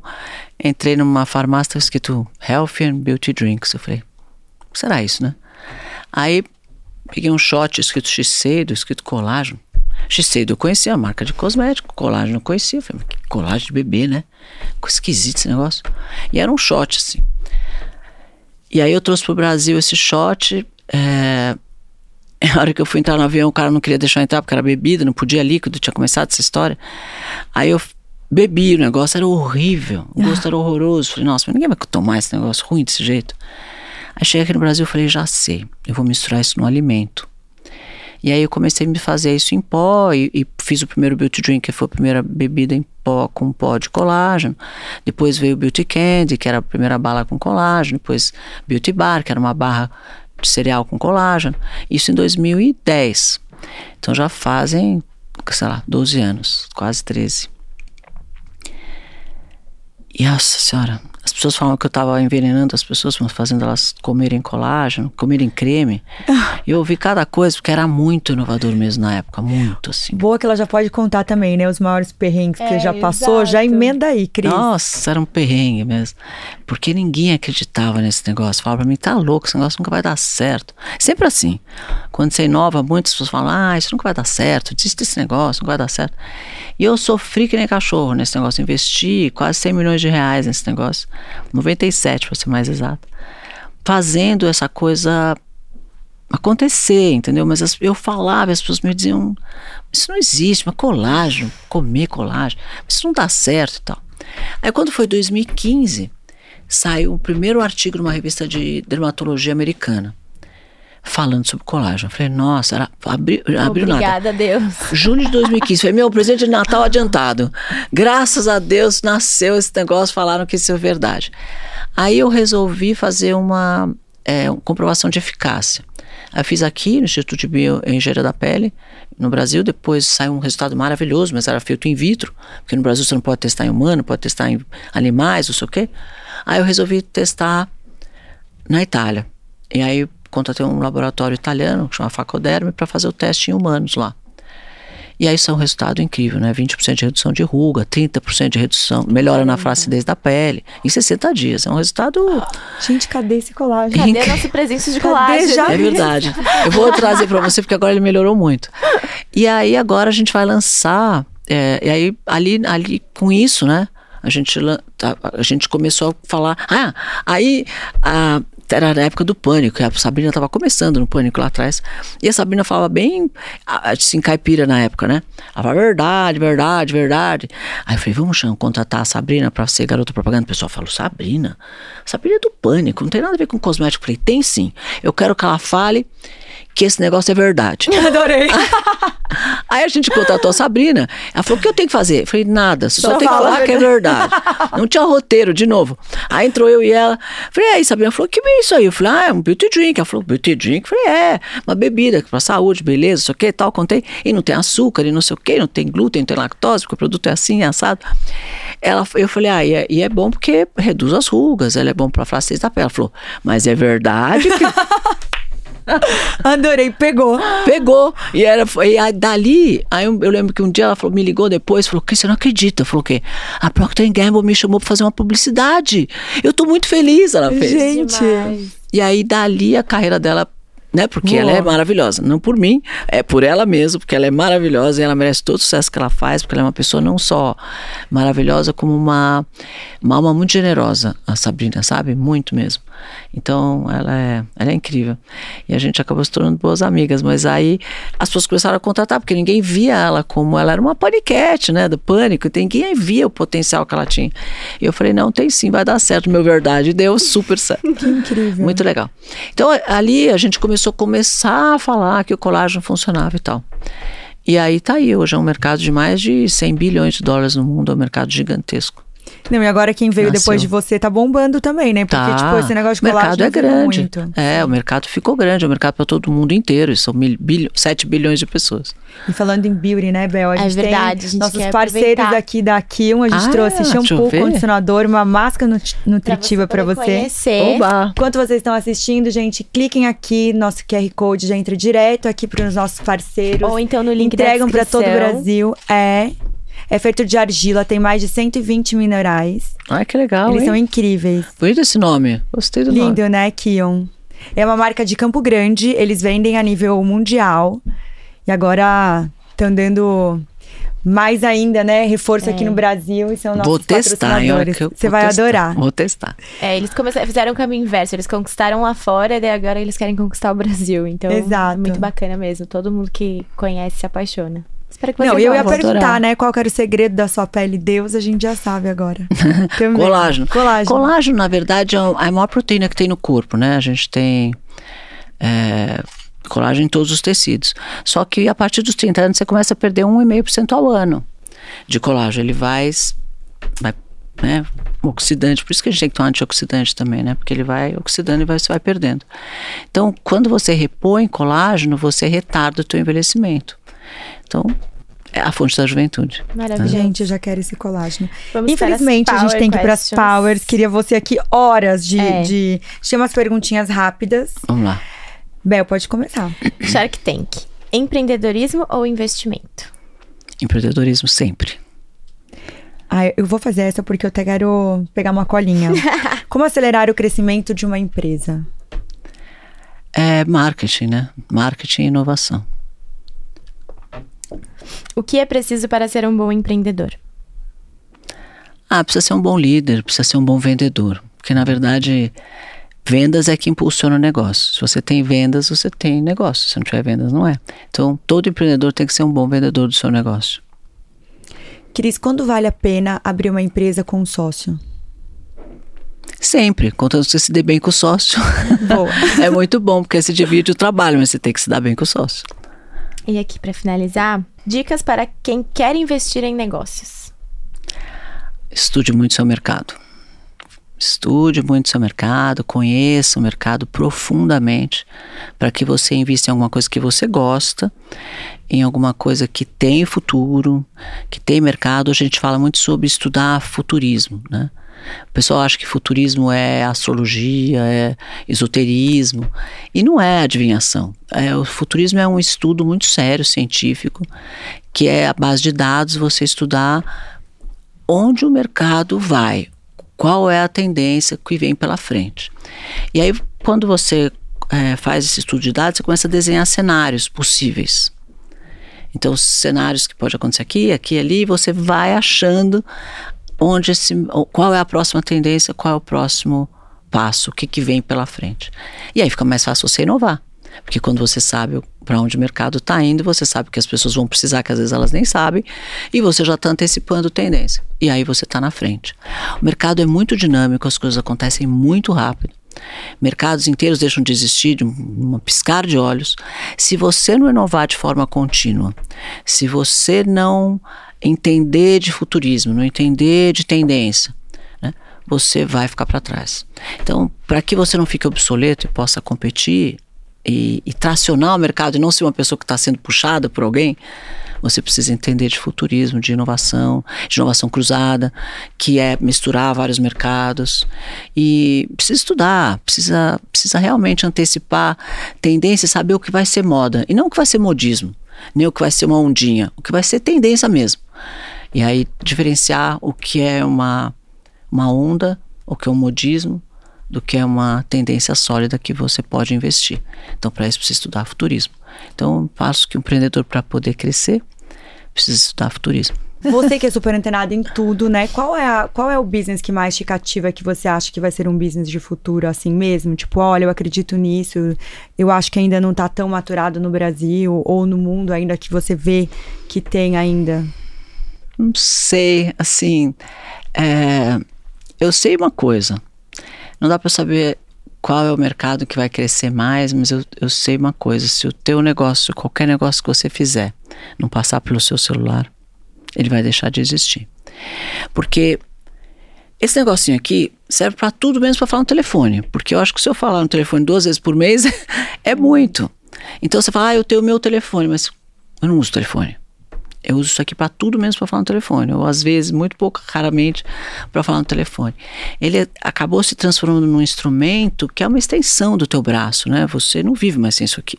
entrei numa farmácia, escrito Healthy and Beauty Drinks. Eu falei, será isso, né? Aí peguei um shot escrito Shiseido, escrito colágeno. Shiseido eu conhecia, a marca de cosmético, colágeno eu conhecia. Eu falei, que colágeno de bebê, né? Ficou esquisito esse negócio. E era um shot, assim. E aí eu trouxe pro Brasil esse shot. É... A hora que eu fui entrar no avião, o cara não queria deixar eu entrar porque era bebida, não podia líquido, tinha começado essa história. Aí eu bebi, o negócio era horrível, o gosto era horroroso. Falei, nossa, mas ninguém vai tomar esse negócio ruim desse jeito. Aí cheguei aqui no Brasil e falei, já sei, eu vou misturar isso no alimento. E aí eu comecei a me fazer isso em pó e, e fiz o primeiro Beauty Drink, que foi a primeira bebida em pó com pó de colágeno. Depois veio o Beauty Candy, que era a primeira bala com colágeno. Depois Beauty Bar, que era uma barra de cereal com colágeno. Isso em 2010. Então já fazem, sei lá, 12 anos, quase 13. E nossa senhora, as pessoas falam que eu estava envenenando as pessoas, fazendo elas comerem colágeno, comerem creme. E eu ouvi cada coisa, porque era muito inovador mesmo na época, muito assim. Boa que ela já pode contar também, né? Os maiores perrengues que É, já passou. Já exato. emenda aí, Cris. Nossa, era um perrengue mesmo. Porque ninguém acreditava nesse negócio. Falava pra mim, tá louco, esse negócio nunca vai dar certo. Sempre assim. Quando você inova, muitas pessoas falam, ah, isso nunca vai dar certo, desiste desse negócio, não vai dar certo. E eu sofri que nem cachorro nesse negócio. Investi quase 100 milhões de reais nesse negócio. 97, para ser mais exato. Fazendo essa coisa acontecer, entendeu? Mas as- eu falava, as pessoas me diziam, isso não existe, mas colágeno, comer colágeno, isso não dá certo e tal. Aí quando foi 2015, saiu o primeiro artigo numa revista de dermatologia americana, falando sobre colágeno. Falei, nossa, era, abri, abriu nada. Obrigada, Deus. Julho de 2015. Foi meu presente de Natal adiantado. Graças a Deus nasceu esse negócio, falaram que isso é verdade. Aí eu resolvi fazer uma, é, uma comprovação de eficácia. Eu fiz aqui no Instituto de Bioengenharia da Pele, no Brasil. Depois saiu um resultado maravilhoso, mas era feito in vitro, porque no Brasil você não pode testar em humano, pode testar em animais, não sei o quê. Aí eu resolvi testar na Itália. E aí contratei um laboratório italiano, que chama Facoderme, para fazer o teste em humanos lá. E aí saiu um resultado incrível, né? 20% de redução de ruga, 30% de redução, melhora na flacidez da pele, em 60 dias. É um resultado. Gente, cadê esse colágeno? Cadê nosso presença de colágeno? É verdade. Eu vou trazer para você, porque agora ele melhorou muito. E aí agora a gente vai lançar. é, e aí, ali, ali com isso, né? A gente, tá- a gente começou a falar. Ah, aí. A, era na época do pânico, a Sabrina estava começando no pânico lá atrás. E a Sabrina falava bem, assim, caipira na época, né? Ela falava verdade, verdade, verdade. Aí eu falei, vamos cham- contratar a Sabrina para ser garota propaganda. O pessoal falou, Sabrina? Sabrina é do pânico, não tem nada a ver com cosmético. Eu falei, tem sim. Eu quero que ela fale que esse negócio é verdade. Adorei. Aí a gente contratou a Sabrina. Ela falou: o que eu tenho que fazer? Eu falei: nada, você só, Só tem que falar que é verdade. Não tinha roteiro, de novo. Aí entrou eu e ela. Falei: e aí, Sabrina falou: que é isso aí? Eu falei: ah, é um beauty drink. Ela falou: beauty drink? Eu falei: é, uma bebida pra saúde, beleza, não sei o que tal. Contei. E não tem açúcar, e não sei o que, não tem glúten, não tem lactose, porque o produto é assim, é assado. Ela, eu falei: ah, e é, e é bom porque reduz as rugas, ela é bom pra flacidez da pele. Ela falou: mas é verdade que Adorei, pegou. Pegou. E era e aí, dali, aí eu, eu lembro que um dia ela falou, me ligou depois, falou, que você não acredita? Falou o quê? A Procter Gamble me chamou para fazer uma publicidade. Eu tô muito feliz, ela fez. Gente. Demais. E aí dali a carreira dela, né? Porque ela é Boa. maravilhosa. Não por mim, é por ela mesma, porque ela é maravilhosa e ela merece todo o sucesso que ela faz, porque ela é uma pessoa não só maravilhosa, como uma, uma alma muito generosa, a Sabrina, sabe? Muito mesmo. Então, ela é, ela é incrível. E a gente acabou se tornando boas amigas, mas aí as pessoas começaram a contratar, porque ninguém via ela como ela era uma paniquete, né, do pânico, ninguém via o potencial que ela tinha. E eu falei, não, tem sim, vai dar certo, meu verdade, deu super certo. Que incrível. Muito legal. Então, ali a gente começou a começar a falar que o colágeno funcionava e tal. E aí tá aí, hoje é um mercado de mais de 100 bilhões de dólares no mundo, é um mercado gigantesco. Não, e agora quem veio Nasceu. depois de você tá bombando também, né? Porque, Tá. tipo, esse negócio de o mercado é grande. Muito. É, o mercado ficou grande, é um mercado para todo mundo inteiro, e são mil, bilho, 7 bilhões de pessoas. E falando em beauty, né, Bel? A É gente verdade, tem a gente nossos quer parceiros aproveitar. aqui da Kion. A gente Ah, trouxe shampoo, condicionador, uma máscara nut- nutritiva pra poder você. conhecer. Oba! Enquanto vocês estão assistindo, gente, cliquem aqui, nosso QR Code já entra direto aqui para os nossos parceiros. Ou então no link Entregam da para todo o. Brasil. É. É feito de argila, tem mais de 120 minerais. Ai, que legal, Eles hein? são incríveis. Bonito esse nome, gostei do nome. Lindo, né, Kion? É uma marca de Campo Grande, eles vendem a nível mundial. E agora estão dando mais ainda, né? Reforço aqui no Brasil e são nossos Vou testar, hein? Olha patrocinadores. que eu Você vou vai testar. adorar. Vou testar. É, eles começaram, fizeram o caminho inverso. Eles conquistaram lá fora e agora eles querem conquistar o Brasil. Então, Exato. é muito bacana mesmo. Todo mundo que conhece se apaixona. Espero que Não, vocês e eu ia perguntar, adorar. né? Qual era o segredo da sua pele? Deus, a gente já sabe agora. Colágeno. Colágeno. Colágeno, na verdade, é a maior proteína que tem no corpo, né? A gente tem é, colágeno em todos os tecidos. Só que a partir dos 30 anos você começa a perder 1,5% ao ano de colágeno. Ele vai, vai né, oxidante, por isso que a gente tem que tomar antioxidante também, né? Porque ele vai oxidando e vai, você vai perdendo. Então, quando você repõe colágeno, você retarda o teu envelhecimento. Então, é a fonte da juventude. Maravilhoso. Gente, eu já quero esse colágeno. Vamos Infelizmente, a gente tem que ir para as powers. Queria você aqui horas de. É. de... Tinha umas perguntinhas rápidas. Vamos lá. Bel, pode começar. Shark Tank. Empreendedorismo ou investimento? Empreendedorismo sempre. Ah, eu vou fazer essa porque eu até quero pegar uma colinha. Como acelerar o crescimento de uma empresa? É marketing, né? Marketing e inovação. O que é preciso para ser um bom empreendedor? Ah, precisa ser um bom líder, precisa ser um bom vendedor. Porque, na verdade, vendas é que impulsiona o negócio. Se você tem vendas, você tem negócio. Se não tiver vendas, não é. Então, todo empreendedor tem que ser um bom vendedor do seu negócio. Cris, quando vale a pena abrir uma empresa com um sócio? Sempre, contanto que você se dê bem com o sócio. Boa. é muito bom, porque você divide o trabalho, mas você tem que se dar bem com o sócio. E aqui, para finalizar, dicas para quem quer investir em negócios. Estude muito seu mercado. Estude muito seu mercado, conheça o mercado profundamente, para que você invista em alguma coisa que você gosta, em alguma coisa que tem futuro, que tem mercado. A gente fala muito sobre estudar futurismo, né? O pessoal acha que futurismo é astrologia, é esoterismo, e não é adivinhação. É, o futurismo é um estudo muito sério, científico, que é a base de dados, você estudar onde o mercado vai, qual é a tendência que vem pela frente. E aí, quando você é, faz esse estudo de dados, você começa a desenhar cenários possíveis. Então, cenários que pode acontecer aqui, aqui, ali, você vai achando onde esse, qual é a próxima tendência, qual é o próximo passo, o que, que vem pela frente. E aí fica mais fácil você inovar. Porque quando você sabe para onde o mercado está indo, você sabe que as pessoas vão precisar, que às vezes elas nem sabem, e você já está antecipando tendência. E aí você está na frente. O mercado é muito dinâmico, as coisas acontecem muito rápido. Mercados inteiros deixam de existir de um piscar de olhos. Se você não inovar de forma contínua, se você não entender de futurismo, não entender de tendência, né, você vai ficar para trás. Então, para que você não fique obsoleto e possa competir e, e tracionar o mercado e não ser uma pessoa que está sendo puxada por alguém, você precisa entender de futurismo, de inovação, de inovação cruzada, que é misturar vários mercados. E precisa estudar, precisa, precisa realmente antecipar tendência, saber o que vai ser moda. E não o que vai ser modismo, nem o que vai ser uma ondinha, o que vai ser tendência mesmo. E aí diferenciar o que é uma, uma onda, o que é um modismo, do que é uma tendência sólida que você pode investir. Então, para isso, precisa estudar futurismo. Então, passo que o empreendedor, para poder crescer, precisa estudar futurismo. Você que é super antenada em tudo, né? Qual é, a, qual é o business que mais te cativa que você acha que vai ser um business de futuro, assim mesmo? Tipo, olha, eu acredito nisso, eu acho que ainda não tá tão maturado no Brasil ou no mundo ainda que você vê que tem ainda. Não sei, assim, é, eu sei uma coisa. Não dá para saber qual é o mercado que vai crescer mais, mas eu, eu sei uma coisa: se o teu negócio, qualquer negócio que você fizer, não passar pelo seu celular, ele vai deixar de existir. Porque esse negocinho aqui serve para tudo menos para falar no telefone. Porque eu acho que se eu falar no telefone duas vezes por mês, é muito. Então você fala, ah, eu tenho o meu telefone, mas eu não uso telefone. Eu uso isso aqui para tudo menos para falar no telefone, ou às vezes, muito pouco, raramente, para falar no telefone. Ele acabou se transformando num instrumento que é uma extensão do teu braço, né? Você não vive mais sem isso aqui.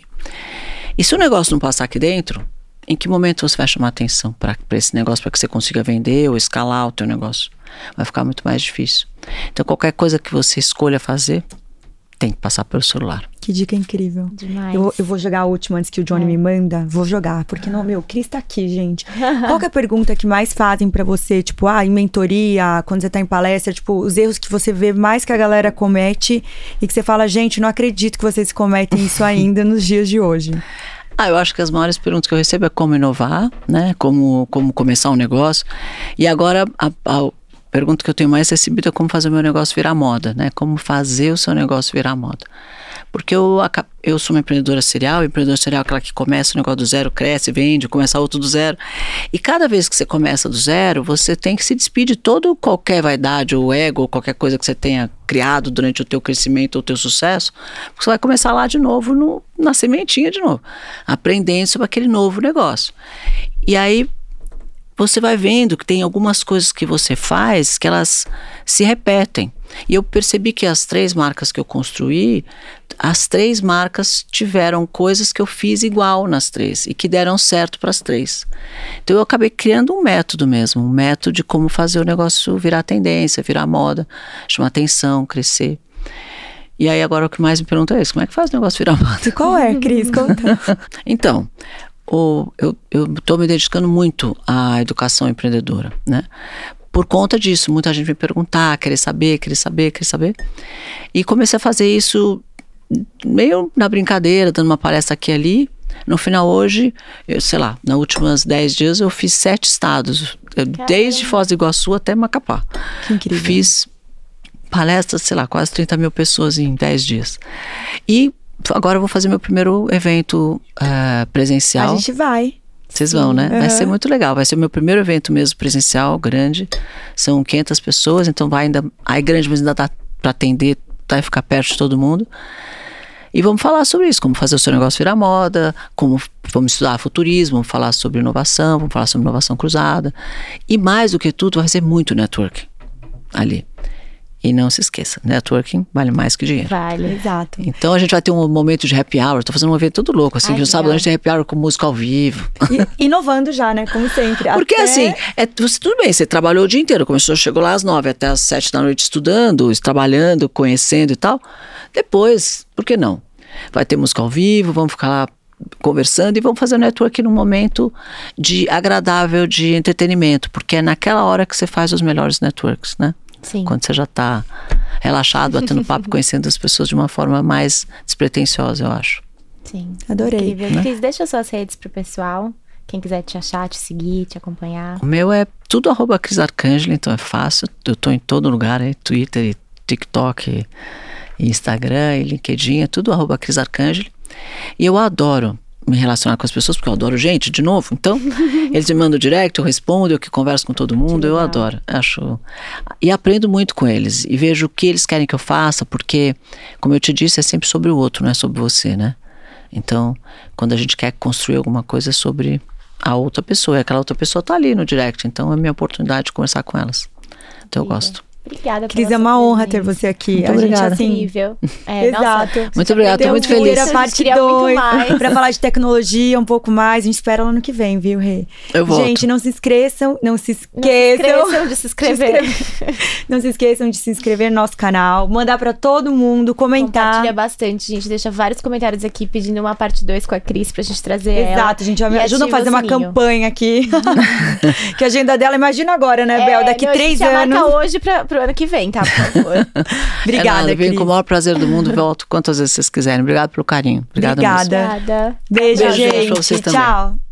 E se o negócio não passar aqui dentro, em que momento você vai chamar atenção para esse negócio, para que você consiga vender ou escalar o teu negócio? Vai ficar muito mais difícil. Então, qualquer coisa que você escolha fazer, tem que passar pelo celular. Que dica incrível. Demais. Eu, eu vou jogar a última antes que o Johnny É. me manda. Vou jogar, porque não, meu, Cris tá aqui, gente. Qual que é a pergunta que mais fazem pra você, tipo, ah, em mentoria, quando você tá em palestra, tipo, os erros que você vê mais que a galera comete e que você fala, gente, não acredito que vocês cometem isso ainda nos dias de hoje. Ah, eu acho que as maiores perguntas que eu recebo é como inovar, né? Como, como começar um negócio. E agora a, a pergunta que eu tenho mais recebida é como fazer o meu negócio virar moda, né? Como fazer o seu negócio virar moda. Porque eu, eu sou uma empreendedora serial, empreendedora serial é aquela que começa o negócio do zero, cresce, vende, começa outro do zero. E cada vez que você começa do zero, você tem que se despedir de todo qualquer vaidade ou ego ou qualquer coisa que você tenha criado durante o teu crescimento ou o teu sucesso, porque você vai começar lá de novo no, na sementinha de novo, aprendendo sobre aquele novo negócio. E aí você vai vendo que tem algumas coisas que você faz que elas se repetem. E eu percebi que as três marcas que eu construí, as três marcas tiveram coisas que eu fiz igual nas três e que deram certo para as três. Então eu acabei criando um método mesmo, um método de como fazer o negócio virar tendência, virar moda, chamar atenção, crescer. E aí agora o que mais me pergunta é isso, como é que faz o negócio virar moda? Qual é, Cris? Conta. Então, o, eu estou me dedicando muito à educação empreendedora, né? Por conta disso, muita gente me perguntar, querer saber, querer saber, querer saber. E comecei a fazer isso meio na brincadeira, dando uma palestra aqui e ali. No final, hoje, eu sei lá, nos últimos 10 dias eu fiz sete estados, eu- desde Foz do Iguaçu até Macapá. Que incrível. Fiz palestras, sei lá, quase 30 mil pessoas em 10 dias. E agora eu vou fazer meu primeiro evento eh, presencial. A gente vai. Vocês vão, né? Vai Aham. ser muito legal. Vai ser o meu primeiro evento mesmo presencial, grande. São 500 pessoas, então vai ainda. Aí grande, mas ainda dá para atender, vai ficar perto de todo mundo. E vamos falar sobre isso, como fazer o seu negócio virar moda, como vamos estudar futurismo, vamos falar sobre inovação, vamos falar sobre inovação cruzada. E mais do que tudo, vai ser muito networking ali. E não se esqueça, networking vale mais que dinheiro. Vale. Exato. Então a gente vai ter um momento de happy hour. Tô fazendo um evento todo louco, assim, Ai, que no que sábado gente tem happy hour com música ao vivo. E, inovando já, né? Como sempre. Porque Até- assim, é, você, tudo bem, você trabalhou o dia inteiro, começou, chegou lá às nove até às sete da noite estudando, trabalhando, conhecendo e tal. Depois, por que não? Vai ter música ao vivo, vamos ficar lá conversando e vamos fazer network num momento de agradável de entretenimento, porque é naquela hora que você faz os melhores networks, né? Sim. Quando você já está relaxado, batendo papo, conhecendo as pessoas de uma forma mais despretensiosa, eu acho. Sim. Adorei. Incrível. Cris, deixa suas redes pro pessoal. Quem quiser te achar, te seguir, te acompanhar. O meu é tudo arroba Cris Arcangeli, então é fácil. Eu tô em todo lugar, aí, Twitter, e TikTok, e, Instagram, e LinkedIn, é tudo arroba Cris Arcangeli. E eu adoro me relacionar com as pessoas, porque eu adoro gente, de novo. Então, eles me mandam direct, eu respondo, eu que converso com todo mundo, eu adoro. Acho. E aprendo muito com eles. E vejo o que eles querem que eu faça, porque, como eu te disse, é sempre sobre o outro, não é sobre você, né? Então, quando a gente quer construir alguma coisa é sobre a outra pessoa, e aquela outra pessoa tá ali no direct, então é minha oportunidade de conversar com elas. Então eu gosto. Obrigada Cris, é uma honra ter você aqui. Muito a gente, obrigada. assim, Incrível. É, nossa, Exato. Muito obrigada, tô Deu muito feliz. a gente parte queria muito 2 mais. pra falar de tecnologia um pouco mais. A gente espera lá no que vem, viu, Rê? Eu volto. Gente, não se esqueçam, não se Não se esqueçam. esqueçam de se inscrever. Não se esqueçam de se inscrever no nosso canal, mandar pra todo mundo, comentar. Compartilha bastante, gente. Deixa vários comentários aqui pedindo uma parte 2 com a Cris pra gente trazer ela. Exato, gente. Me ajuda a fazer uma campanha aqui. que a agenda dela, imagina agora, né, Bel? É, Daqui não, três a gente já anos. marca hoje pra, pro ano que vem, tá? Por favor. Obrigada, é nada, venho com o maior prazer do mundo, volto quantas vezes vocês quiserem. Obrigado pelo carinho. Obrigada mesmo. Obrigada. Obrigada. Beijo, Beijo gente. pra vocês também. Tchau.